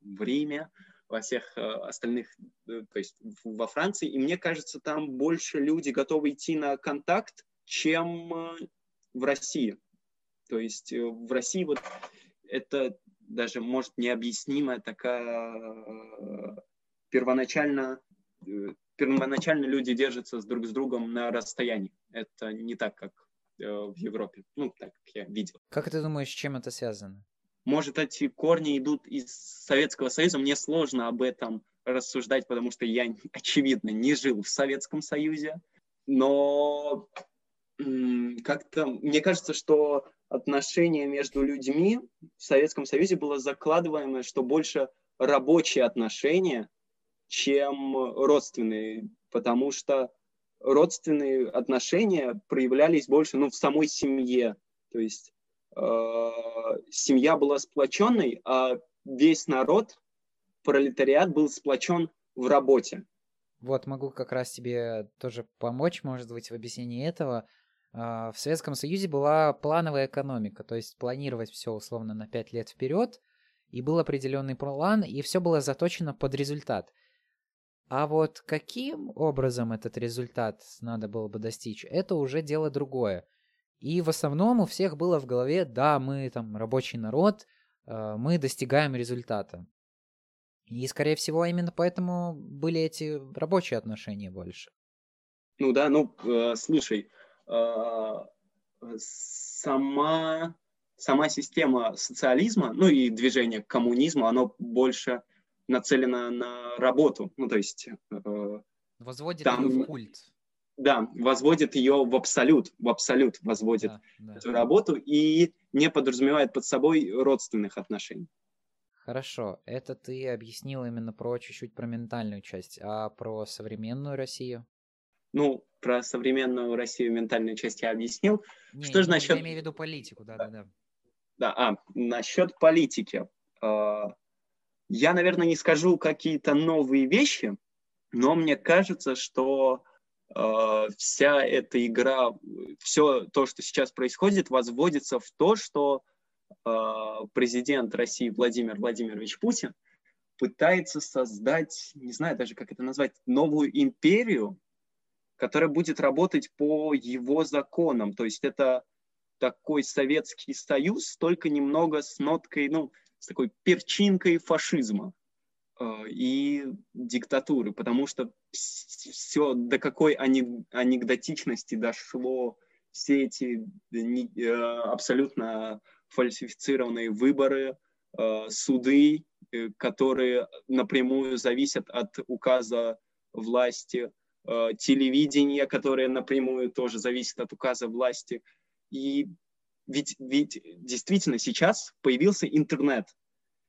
в Риме, во всех э, остальных, э, то есть во Франции, и мне кажется, там больше люди готовы идти на контакт, чем э, в России. То есть в России вот это даже, может, необъяснимая такая первоначально, первоначально люди держатся друг с другом на расстоянии. Это не так, как в Европе, ну, так как я видел. Как ты думаешь, с чем это связано? Может, эти корни идут из Советского Союза. Мне сложно об этом рассуждать, потому что я, очевидно, не жил в Советском Союзе. Но как-то мне кажется, что отношение между людьми в Советском Союзе было закладываемое, что больше рабочие отношения, чем родственные, потому что родственные отношения проявлялись больше ну, в самой семье. То есть семья была сплоченной, а весь народ, пролетариат был сплочен в работе. Вот, могу как раз тебе тоже помочь, может быть, в объяснении этого. А, в Советском Союзе была плановая экономика, то есть планировать все условно на 5 лет вперед, и был определенный план, и все было заточено под результат. А вот каким образом этот результат надо было бы достичь, это уже дело другое. И в основном у всех было в голове, да, мы там рабочий народ, э, мы достигаем результата. И, скорее всего, именно поэтому были эти рабочие отношения больше. Ну да, ну, э, слушай, э, сама, сама система социализма, ну и движение к коммунизму, оно больше нацелено на работу. Ну, то есть... Э, Возводит там, в культ да, возводит ее в абсолют, в абсолют возводит да, да. эту работу и не подразумевает под собой родственных отношений. Хорошо, это ты объяснил именно про чуть-чуть про ментальную часть, а про современную Россию? Ну, про современную Россию ментальную часть я объяснил. Не, Что же насчет... Я имею в виду политику, да-да-да. Да, а, насчет политики. А, я, наверное, не скажу какие-то новые вещи, но мне кажется, что вся эта игра, все то, что сейчас происходит, возводится в то, что э, президент России Владимир Владимирович Путин пытается создать, не знаю даже, как это назвать, новую империю, которая будет работать по его законам. То есть это такой Советский Союз, только немного с ноткой, ну, с такой перчинкой фашизма. Э, и диктатуры, потому что все до какой анекдотичности дошло все эти э, абсолютно фальсифицированные выборы, э, суды, которые напрямую зависят от указа власти, телевидение, которое напрямую тоже зависит от указа власти. И ведь, ведь действительно сейчас появился интернет,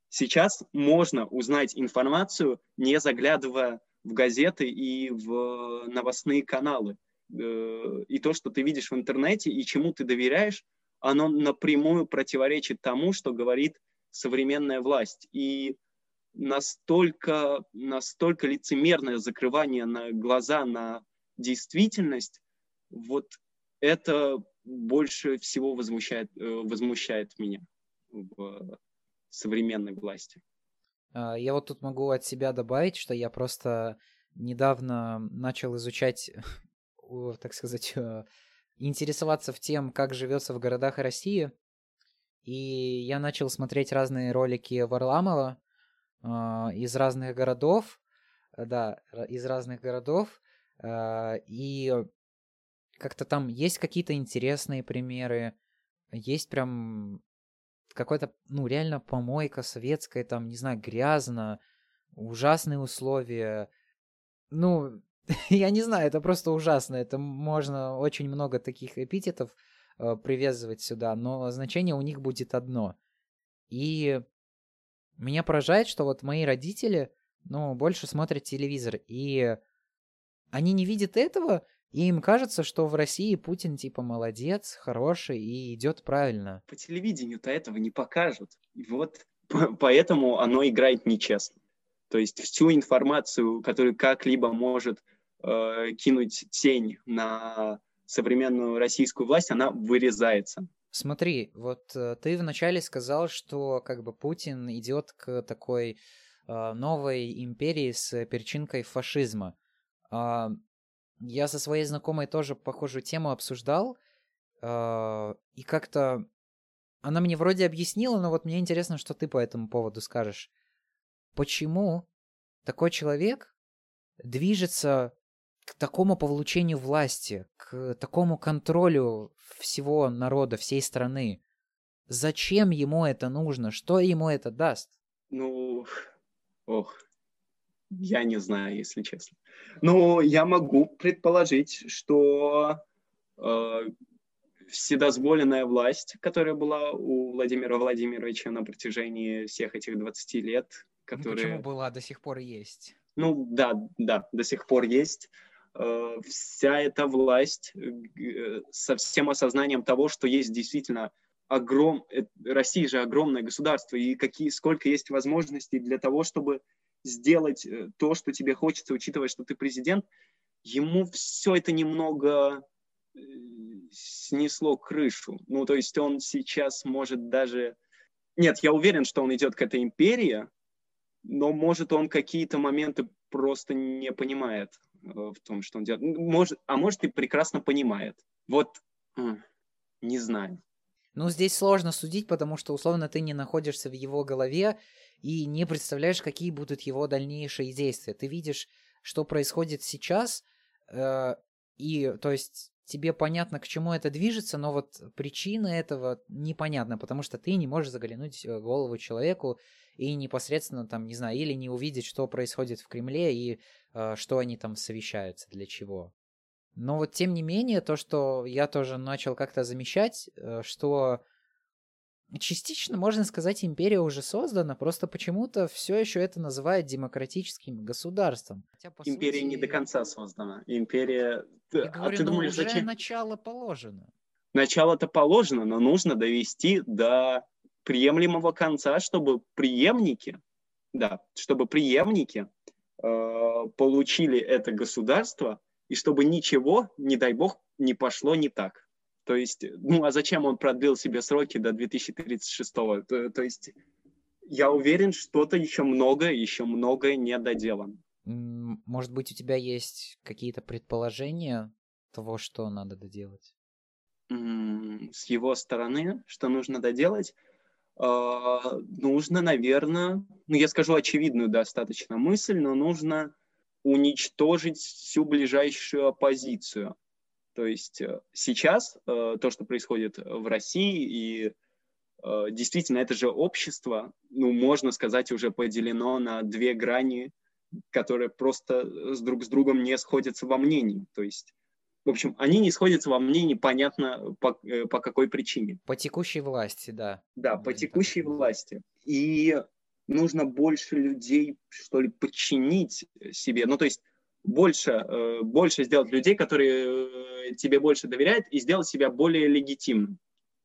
Сейчас можно узнать информацию, не заглядывая в газеты и в новостные каналы. Э, и то, что ты видишь в интернете и чему ты доверяешь, оно напрямую противоречит тому, что говорит современная власть. И настолько, настолько лицемерное закрывание на глаза на действительность, вот это больше всего возмущает, э, возмущает меня в современной власти. А, я вот тут могу от себя добавить, что я просто недавно начал изучать, так сказать, э, интересоваться в тем, как живется в городах России. И я начал смотреть разные ролики Варламова э, из разных городов. Да, из разных городов. Э, и как-то там есть какие-то интересные примеры. Есть прям какой-то, ну, реально помойка советская, там, не знаю, грязно, ужасные условия. Ну, я не знаю, это просто ужасно. Это можно очень много таких эпитетов э, привязывать сюда, но значение у них будет одно. И меня поражает, что вот мои родители, ну, больше смотрят телевизор, и они не видят этого, и им кажется, что в России Путин типа молодец, хороший и идет правильно. По телевидению-то этого не покажут. И вот поэтому оно играет нечестно. То есть всю информацию, которую как-либо может э, кинуть тень на современную российскую власть, она вырезается. Смотри, вот э, ты вначале сказал, что как бы Путин идет к такой э, новой империи с перчинкой фашизма. Э, я со своей знакомой тоже похожую тему обсуждал, э, и как-то она мне вроде объяснила, но вот мне интересно, что ты по этому поводу скажешь. Почему такой человек движется к такому получению власти, к такому контролю всего народа, всей страны. Зачем ему это нужно? Что ему это даст? Ну, ох, я не знаю, если честно. Но я могу предположить, что э, вседозволенная власть, которая была у Владимира Владимировича на протяжении всех этих 20 лет, которая... Ну, почему была, до сих пор есть? Ну, да, да, до сих пор есть. Э, вся эта власть э, со всем осознанием того, что есть действительно огром... Э, Россия же огромное государство, и какие, сколько есть возможностей для того, чтобы сделать то, что тебе хочется, учитывая, что ты президент, ему все это немного снесло крышу. Ну, то есть он сейчас может даже... Нет, я уверен, что он идет к этой империи, но может он какие-то моменты просто не понимает. Э, в том, что он делает. Может, а может и прекрасно понимает. Вот, не знаю. Ну, здесь сложно судить, потому что, условно, ты не находишься в его голове и не представляешь, какие будут его дальнейшие действия. Ты видишь, что происходит сейчас, э, и, то есть, тебе понятно, к чему это движется, но вот причина этого непонятна, потому что ты не можешь заглянуть в голову человеку и непосредственно там, не знаю, или не увидеть, что происходит в Кремле и э, что они там совещаются, для чего. Но вот тем не менее, то, что я тоже начал как-то замечать, э, что частично, можно сказать, империя уже создана, просто почему-то все еще это называют демократическим государством. Хотя, империя сути... не до конца создана. Империя... Я а говорю, ты ну, думаешь, уже зачем? начало положено. Начало-то положено, но нужно довести до приемлемого конца, чтобы преемники, да, чтобы преемники э, получили это государство, и чтобы ничего, не дай бог, не пошло не так. То есть, ну а зачем он продлил себе сроки до 2036? То, то есть, я уверен, что-то еще много, еще многое не доделано. Может быть, у тебя есть какие-то предположения того, что надо доделать? С его стороны, что нужно доделать? А, нужно, наверное, ну я скажу очевидную достаточно мысль, но нужно уничтожить всю ближайшую оппозицию. То есть э, сейчас э, то, что происходит в России, и э, действительно это же общество, ну, можно сказать, уже поделено на две грани, которые просто с друг с другом не сходятся во мнении. То есть в общем, они не сходятся во мнении, понятно, по, по какой причине. По текущей власти, да. Да, по текущей власти. И нужно больше людей, что ли, подчинить себе. Ну, то есть больше, э, больше сделать людей, которые э, тебе больше доверяют, и сделать себя более легитимным.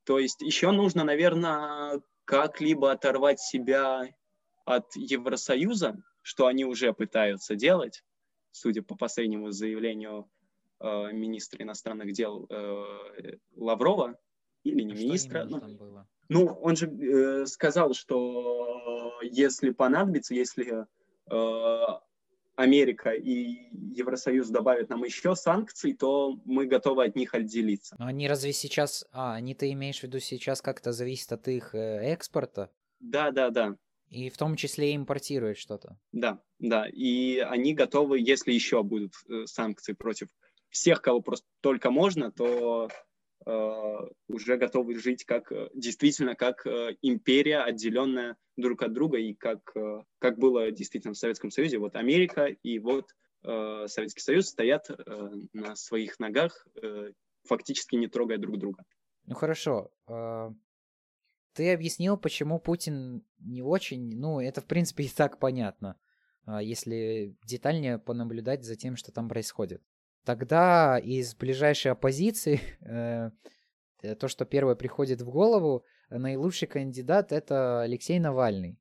То есть еще нужно, наверное, как-либо оторвать себя от Евросоюза, что они уже пытаются делать, судя по последнему заявлению э, министра иностранных дел э, Лаврова, или не а министра. Ну, было? Ну, он же э, сказал, что если понадобится, если э, Америка и Евросоюз добавят нам еще санкций, то мы готовы от них отделиться. Но они разве сейчас... А, они ты имеешь в виду сейчас как-то зависит от их э, экспорта? Да, да, да. И в том числе импортируют что-то. Да, да. И они готовы, если еще будут э, санкции против всех, кого просто только можно, то э, уже готовы жить как э, действительно как э, империя, отделенная друг от друга, и как, э, как было действительно в Советском Союзе. Вот Америка и вот э, Советский Союз стоят э, на своих ногах, э, фактически не трогая друг друга. Ну хорошо. Э, ты объяснил, почему Путин не очень... Ну, это в принципе и так понятно, э, если детальнее понаблюдать за тем, что там происходит. Тогда из ближайшей оппозиции, э, то, что первое приходит в голову, наилучший кандидат это Алексей Навальный.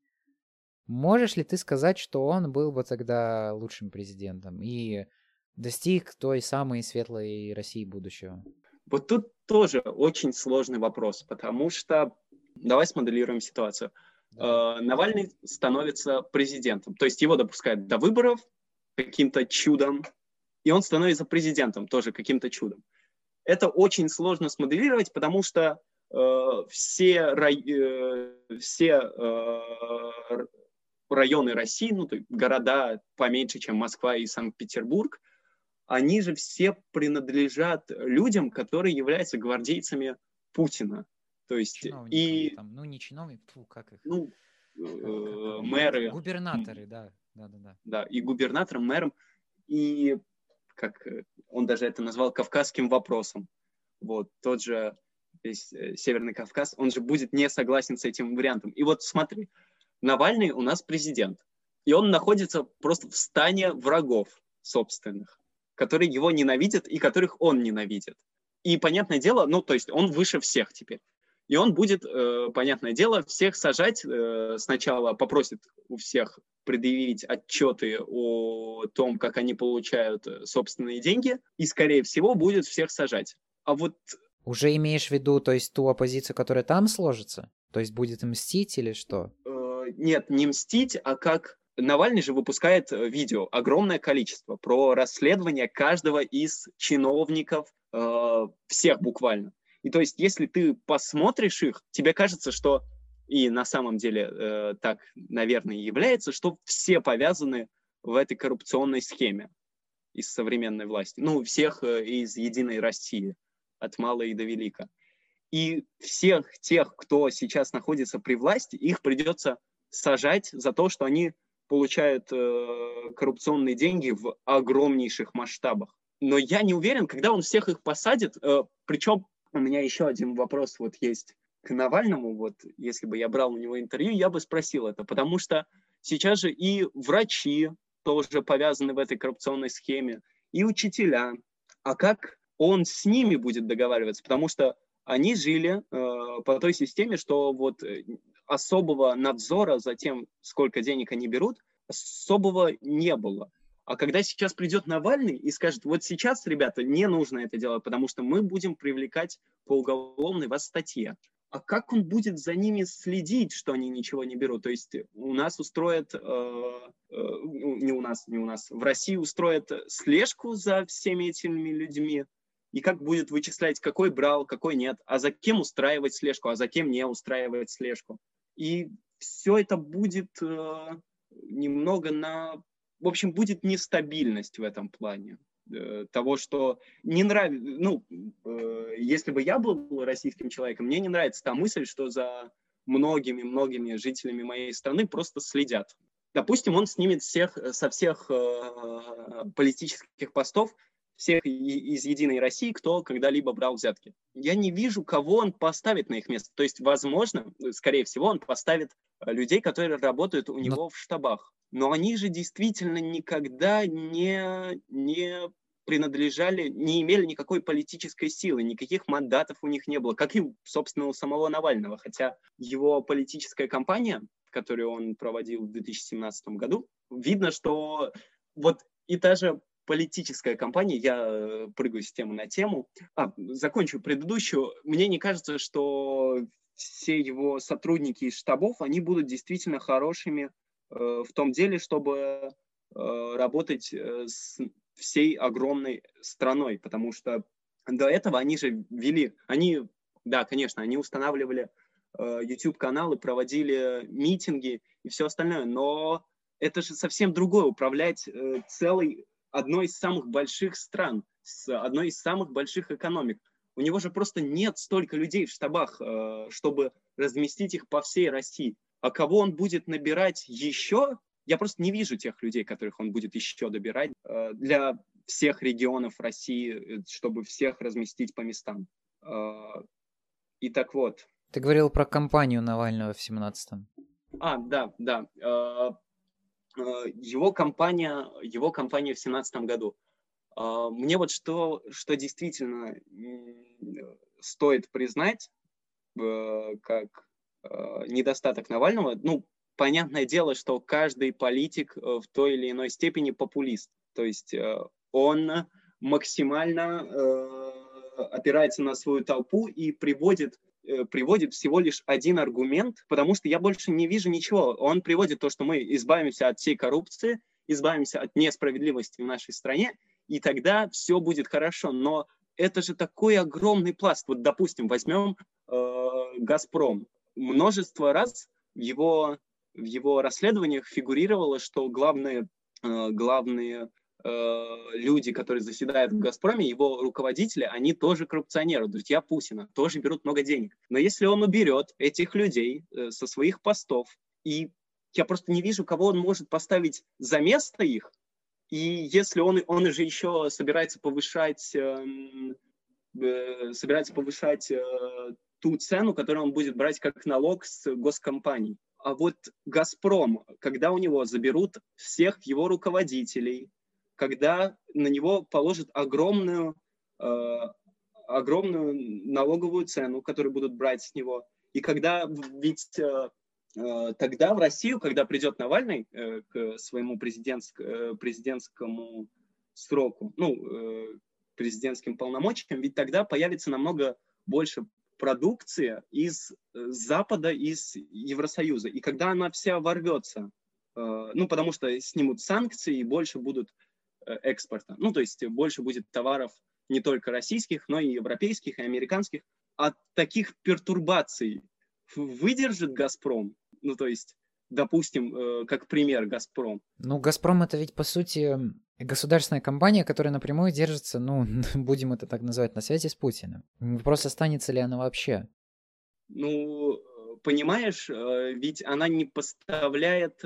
Можешь ли ты сказать, что он был бы тогда лучшим президентом? И достиг той самой светлой России будущего? Вот тут тоже очень сложный вопрос, потому что давай смоделируем ситуацию. Да. Э, Навальный становится президентом, то есть его допускают до выборов каким-то чудом, и он становится президентом тоже каким-то чудом. Это очень сложно смоделировать, потому что э, все, рай, э, все э, районы России, ну, города поменьше, чем Москва и Санкт-Петербург, они же все принадлежат людям, которые являются гвардейцами Путина. То есть и... Там, ну, не чиновники, фу, как их? Ну, э, мэры. Губернаторы, да. Да, да, да. Да, и губернатором, мэром. И как э, он даже это назвал кавказским вопросом. Вот, тот же весь э, Северный Кавказ, он же будет не согласен с этим вариантом. И вот смотри, Навальный у нас президент, и он находится просто в стане врагов собственных, которые его ненавидят и которых он ненавидит. И, понятное дело, ну, то есть он выше всех теперь. И он будет, э, понятное дело, всех сажать. Э, сначала попросит у всех предъявить отчеты о том, как они получают э, собственные деньги, и, скорее всего, будет всех сажать. А вот... Уже имеешь в виду, то есть, ту оппозицию, которая там сложится? То есть будет мстить или что? Нет, не мстить, а как Навальный же выпускает видео, огромное количество, про расследование каждого из чиновников, всех буквально. И то есть, если ты посмотришь их, тебе кажется, что и на самом деле э, так, наверное, и является, что все повязаны в этой коррупционной схеме из современной власти. Ну, всех э, из «Единой России», от мала и до велика. И всех тех, кто сейчас находится при власти, их придется сажать за то, что они получают э, коррупционные деньги в огромнейших масштабах. Но я не уверен, когда он всех их посадит, э, причем у меня еще один вопрос вот есть к Навальному, вот если бы я брал у него интервью, я бы спросил это, потому что сейчас же и врачи тоже повязаны в этой коррупционной схеме, и учителя. А как он с ними будет договариваться? Потому что они жили э, по той системе, что вот э, особого надзора за тем, сколько денег они берут, особого не было. А когда сейчас придет Навальный и скажет, вот сейчас, ребята, не нужно это делать, потому что мы будем привлекать по уголовной вас статье. А как он будет за ними следить, что они ничего не берут? То есть у нас устроят, э, э, не у нас, не у нас, в России устроят слежку за всеми этими людьми, и как будет вычислять, какой брал, какой нет, а за кем устраивать слежку, а за кем не устраивать слежку. И все это будет э, немного на в общем, будет нестабильность в этом плане э, того, что не нравится, ну, э, если бы я был российским человеком, мне не нравится та мысль, что за многими-многими жителями моей страны просто следят. Допустим, он снимет всех со всех э, политических постов всех из «Единой России», кто когда-либо брал взятки. Я не вижу, кого он поставит на их место. То есть, возможно, скорее всего, он поставит людей, которые работают у него Но... в штабах но они же действительно никогда не, не принадлежали, не имели никакой политической силы, никаких мандатов у них не было, как и, собственно, у самого Навального, хотя его политическая кампания, которую он проводил в 2017 году, видно, что вот и та же политическая кампания, я прыгаю с темы на тему, а, закончу предыдущую, мне не кажется, что все его сотрудники из штабов, они будут действительно хорошими в том деле, чтобы э, работать э, с всей огромной страной, потому что до этого они же вели, они, да, конечно, они устанавливали YouTube-каналы, проводили митинги и все остальное, но это же совсем другое, управлять целой, одной из самых больших стран, с одной из самых больших экономик. У него же просто нет столько людей в штабах, чтобы разместить их по всей России. А кого он будет набирать еще, я просто не вижу тех людей, которых он будет еще добирать э, для всех регионов России, э, чтобы всех разместить по местам. Э, и так вот. Ты говорил про кампанию Навального в 17-м. А, да, да. Его кампания, его кампания в 17 году. Мне вот что, что действительно стоит признать, как недостаток Навального, ну, понятное дело, что каждый политик э, в той или иной степени популист. То есть э, он максимально э, опирается на свою толпу и приводит э, приводит всего лишь один аргумент, потому что я больше не вижу ничего. Он приводит то, что мы избавимся от всей коррупции, избавимся от несправедливости в нашей стране, и тогда все будет хорошо. Но это же такой огромный пласт. Вот, допустим, возьмем э, «Газпром». Множество раз в его, в его расследованиях фигурировало, что главные, э, главные э, люди, которые заседают в «Газпроме», его руководители, они тоже коррупционеры, друзья Путина, тоже берут много денег. Но если он уберет этих людей э, со своих постов, и я просто не вижу, кого он может поставить за место их, и если он, он же еще собирается повышать, эм, э, собирается повышать э, ту цену, которую он будет брать как налог с госкомпаний. А вот «Газпром», когда у него заберут всех его руководителей, когда на него положат огромную, э, огромную налоговую цену, которую будут брать с него, и когда ведь э, э, тогда в Россию, когда придет Навальный э, к своему президентск, э, президентскому сроку, ну, э, президентским полномочиям, ведь тогда появится намного больше продукции из э, Запада, из Евросоюза. И когда она вся ворвется, э, ну, потому что снимут санкции и больше будут Э, экспорта. Ну, то есть больше будет товаров не только российских, но и европейских, и американских. От таких пертурбаций выдержит «Газпром»? Ну, то есть, допустим, как пример «Газпром». Ну, «Газпром» — это ведь, по сути, государственная компания, которая напрямую держится, ну, будем это так называть, на связи с Путиным. Вопрос, останется ли она вообще? Ну, понимаешь, э, ведь она не поставляет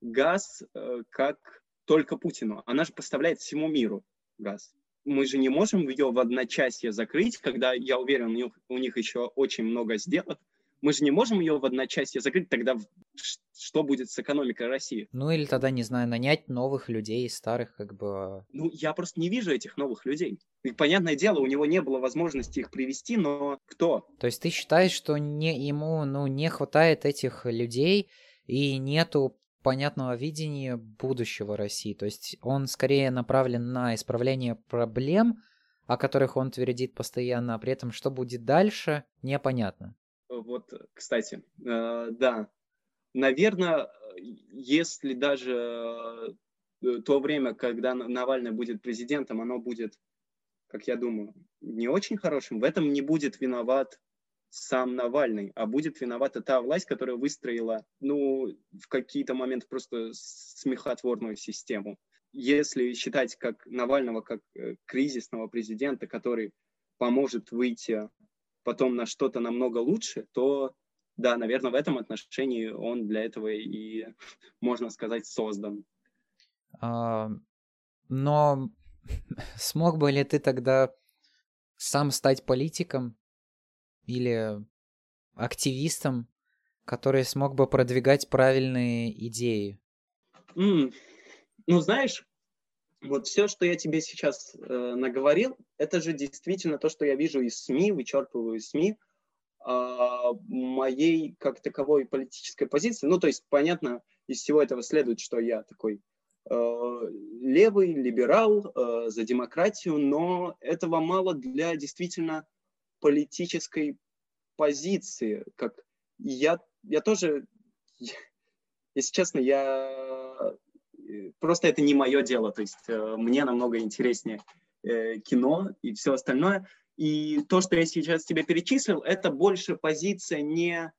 газ как только Путину. Она же поставляет всему миру газ. Мы же не можем ее в одночасье закрыть, когда, я уверен, у них, у них еще очень много сделок. Мы же не можем ее в одночасье закрыть, тогда что будет с экономикой России? Ну или тогда, не знаю, нанять новых людей, старых как бы... Ну, я просто не вижу этих новых людей. И, понятное дело, у него не было возможности их привести, но кто? То есть ты считаешь, что не, ему ну, не хватает этих людей, и нету понятного видения будущего России. То есть он скорее направлен на исправление проблем, о которых он твердит постоянно, а при этом что будет дальше, непонятно. Вот, кстати, э, да, наверное, если даже э, то время, когда Навальный будет президентом, оно будет, как я думаю, не очень хорошим, в этом не будет виноват сам Навальный, а будет виновата та власть, которая выстроила, ну, в какие-то моменты просто смехотворную систему. Если считать как Навального как э, кризисного президента, который поможет выйти потом на что-то намного лучше, то да, наверное, в этом отношении он для этого и, можно сказать, создан. А, но смог бы ли ты тогда сам стать политиком или активистом, который смог бы продвигать правильные идеи? Mm. Ну, знаешь, вот все, что я тебе сейчас э, наговорил, это же действительно то, что я вижу из СМИ, вычерпываю из СМИ, э, моей как таковой политической позиции. Ну, то есть, понятно, из всего этого следует, что я такой э, левый, либерал, э, за демократию, но этого мало для действительно политической позиции, как я, я тоже, если честно, я просто это не мое дело, то есть э, мне намного интереснее э, кино и все остальное. И то, что я сейчас тебе перечислил, это больше позиция не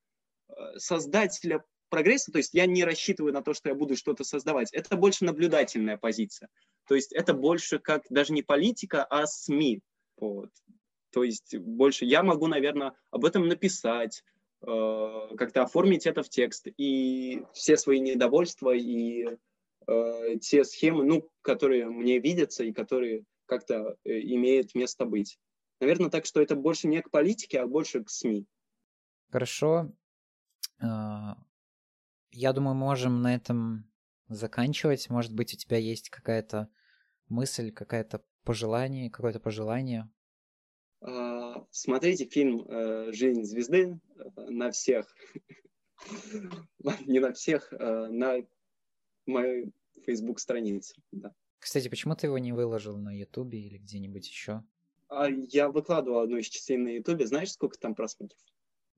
э, создателя прогресса, то есть я не рассчитываю на то, что я буду что-то создавать. Это больше наблюдательная позиция. То есть это больше как даже не политика, а СМИ. Вот. То есть больше я могу, наверное, об этом написать, как-то оформить это в текст. И все свои недовольства и э, те схемы, ну, которые мне видятся и которые как-то э, имеют место быть. Наверное, так что это больше не к политике, а больше к СМИ. Хорошо. А, я думаю, можем на этом заканчивать. Может быть, у тебя есть какая-то мысль, какое-то пожелание, какое-то пожелание а, смотрите фильм э, «Жизнь звезды» на всех, не на всех, а на моей Facebook странице. Да. Кстати, почему ты его не выложил на Ютубе или где-нибудь еще? А я выкладывал одну из частей на Ютубе. Знаешь, сколько там просмотров?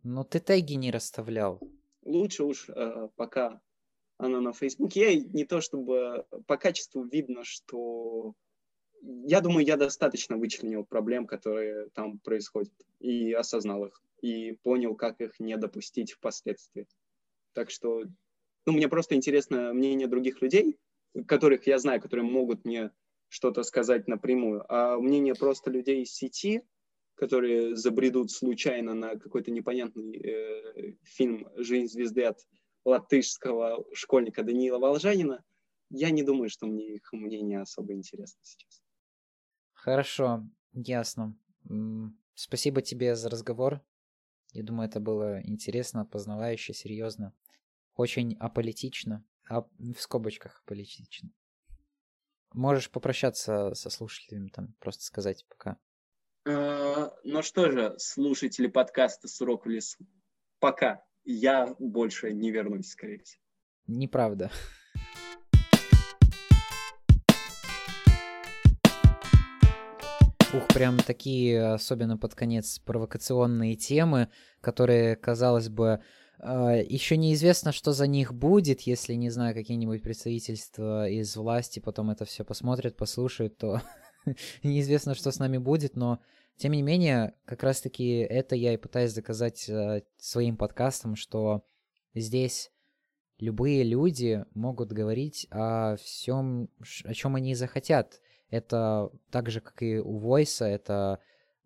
Ну, ты теги не расставлял. Лучше уж э, пока она на Фейсбуке. Я не то чтобы по качеству видно, что... Я думаю, я достаточно вычленил проблем, которые там происходят, и осознал их, и понял, как их не допустить впоследствии. Так что, ну, мне просто интересно мнение других людей, которых я знаю, которые могут мне что-то сказать напрямую, а мнение просто людей из сети, которые забредут случайно на какой-то непонятный э, фильм «Жизнь звезды» от латышского школьника Даниила Волжанина, я не думаю, что мне их мнение особо интересно сейчас. Хорошо, ясно. Спасибо тебе за разговор. Я думаю, это было интересно, познавающе, серьезно. Очень аполитично. А в скобочках аполитично. Можешь попрощаться со слушателями, там, просто сказать пока. А, ну что же, слушатели подкаста «Сурок в лесу», пока я больше не вернусь, скорее всего. Неправда. Ух, прям такие, особенно под конец, провокационные темы, которые, казалось бы, еще неизвестно, что за них будет, если, не знаю, какие-нибудь представительства из власти потом это все посмотрят, послушают, то неизвестно, что с нами будет, но тем не менее, как раз-таки это я и пытаюсь доказать э, своим подкастом, что здесь любые люди могут говорить о всем, о чем они захотят. Это так же, как и у Войса, это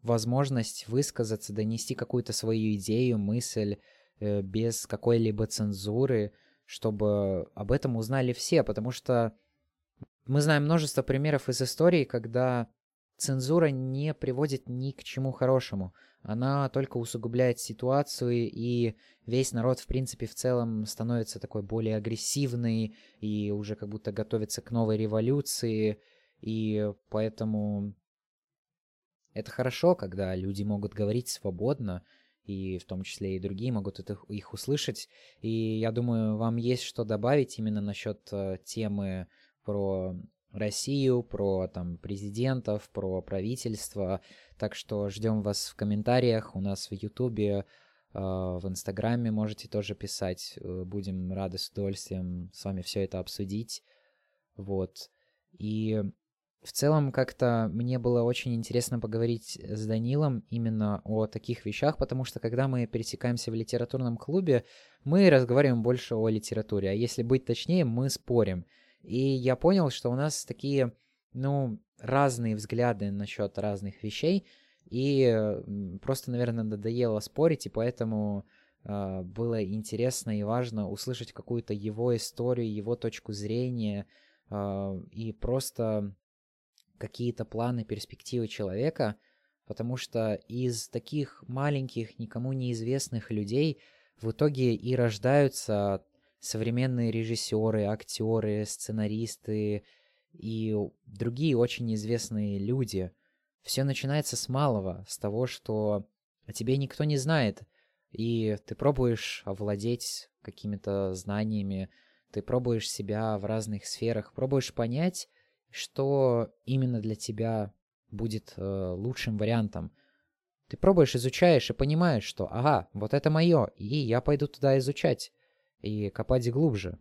возможность высказаться, донести какую-то свою идею, мысль без какой-либо цензуры, чтобы об этом узнали все, потому что мы знаем множество примеров из истории, когда цензура не приводит ни к чему хорошему. Она только усугубляет ситуацию, и весь народ, в принципе, в целом становится такой более агрессивный и уже как будто готовится к новой революции. И поэтому это хорошо, когда люди могут говорить свободно, и в том числе и другие могут это, их услышать. И я думаю, вам есть что добавить именно насчет э, темы про Россию, про там президентов, про правительство. Так что ждем вас в комментариях у нас в Ютубе, э, в Инстаграме можете тоже писать. Э, будем рады с удовольствием с вами все это обсудить. Вот. И в целом как-то мне было очень интересно поговорить с Данилом именно о таких вещах, потому что когда мы пересекаемся в литературном клубе, мы разговариваем больше о литературе, а если быть точнее, мы спорим. И я понял, что у нас такие, ну, разные взгляды насчет разных вещей, и просто, наверное, надоело спорить, и поэтому э, было интересно и важно услышать какую-то его историю, его точку зрения, э, и просто какие-то планы, перспективы человека, потому что из таких маленьких, никому неизвестных людей в итоге и рождаются современные режиссеры, актеры, сценаристы и другие очень известные люди. Все начинается с малого, с того, что о тебе никто не знает, и ты пробуешь овладеть какими-то знаниями, ты пробуешь себя в разных сферах, пробуешь понять, что именно для тебя будет э, лучшим вариантом. Ты пробуешь, изучаешь и понимаешь, что ага, вот это мое, и я пойду туда изучать и копать глубже.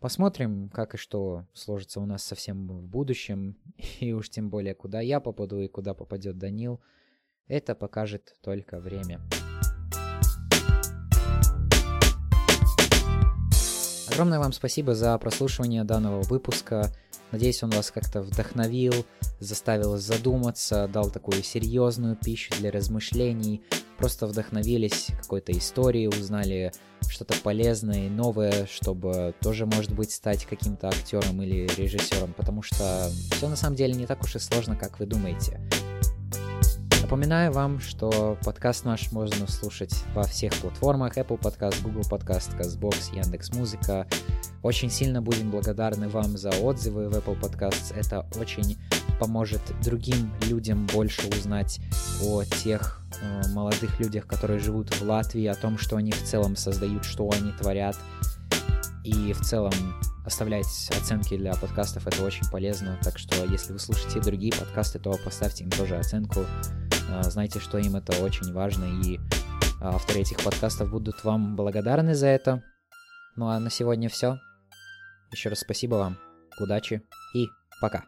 Посмотрим, как и что сложится у нас совсем в будущем, и уж тем более, куда я попаду и куда попадет Данил, это покажет только время. Огромное вам спасибо за прослушивание данного выпуска. Надеюсь, он вас как-то вдохновил, заставил задуматься, дал такую серьезную пищу для размышлений. Просто вдохновились какой-то историей, узнали что-то полезное и новое, чтобы тоже, может быть, стать каким-то актером или режиссером, потому что все на самом деле не так уж и сложно, как вы думаете. Напоминаю вам, что подкаст наш можно слушать во всех платформах Apple Podcast, Google Podcast, CastBox, Яндекс.Музыка. Очень сильно будем благодарны вам за отзывы в Apple Podcasts. Это очень поможет другим людям больше узнать о тех э, молодых людях, которые живут в Латвии, о том, что они в целом создают, что они творят. И в целом оставлять оценки для подкастов это очень полезно. Так что если вы слушаете другие подкасты, то поставьте им тоже оценку. А, знайте, что им это очень важно, и авторы этих подкастов будут вам благодарны за это. Ну а на сегодня все. Еще раз спасибо вам, удачи и пока.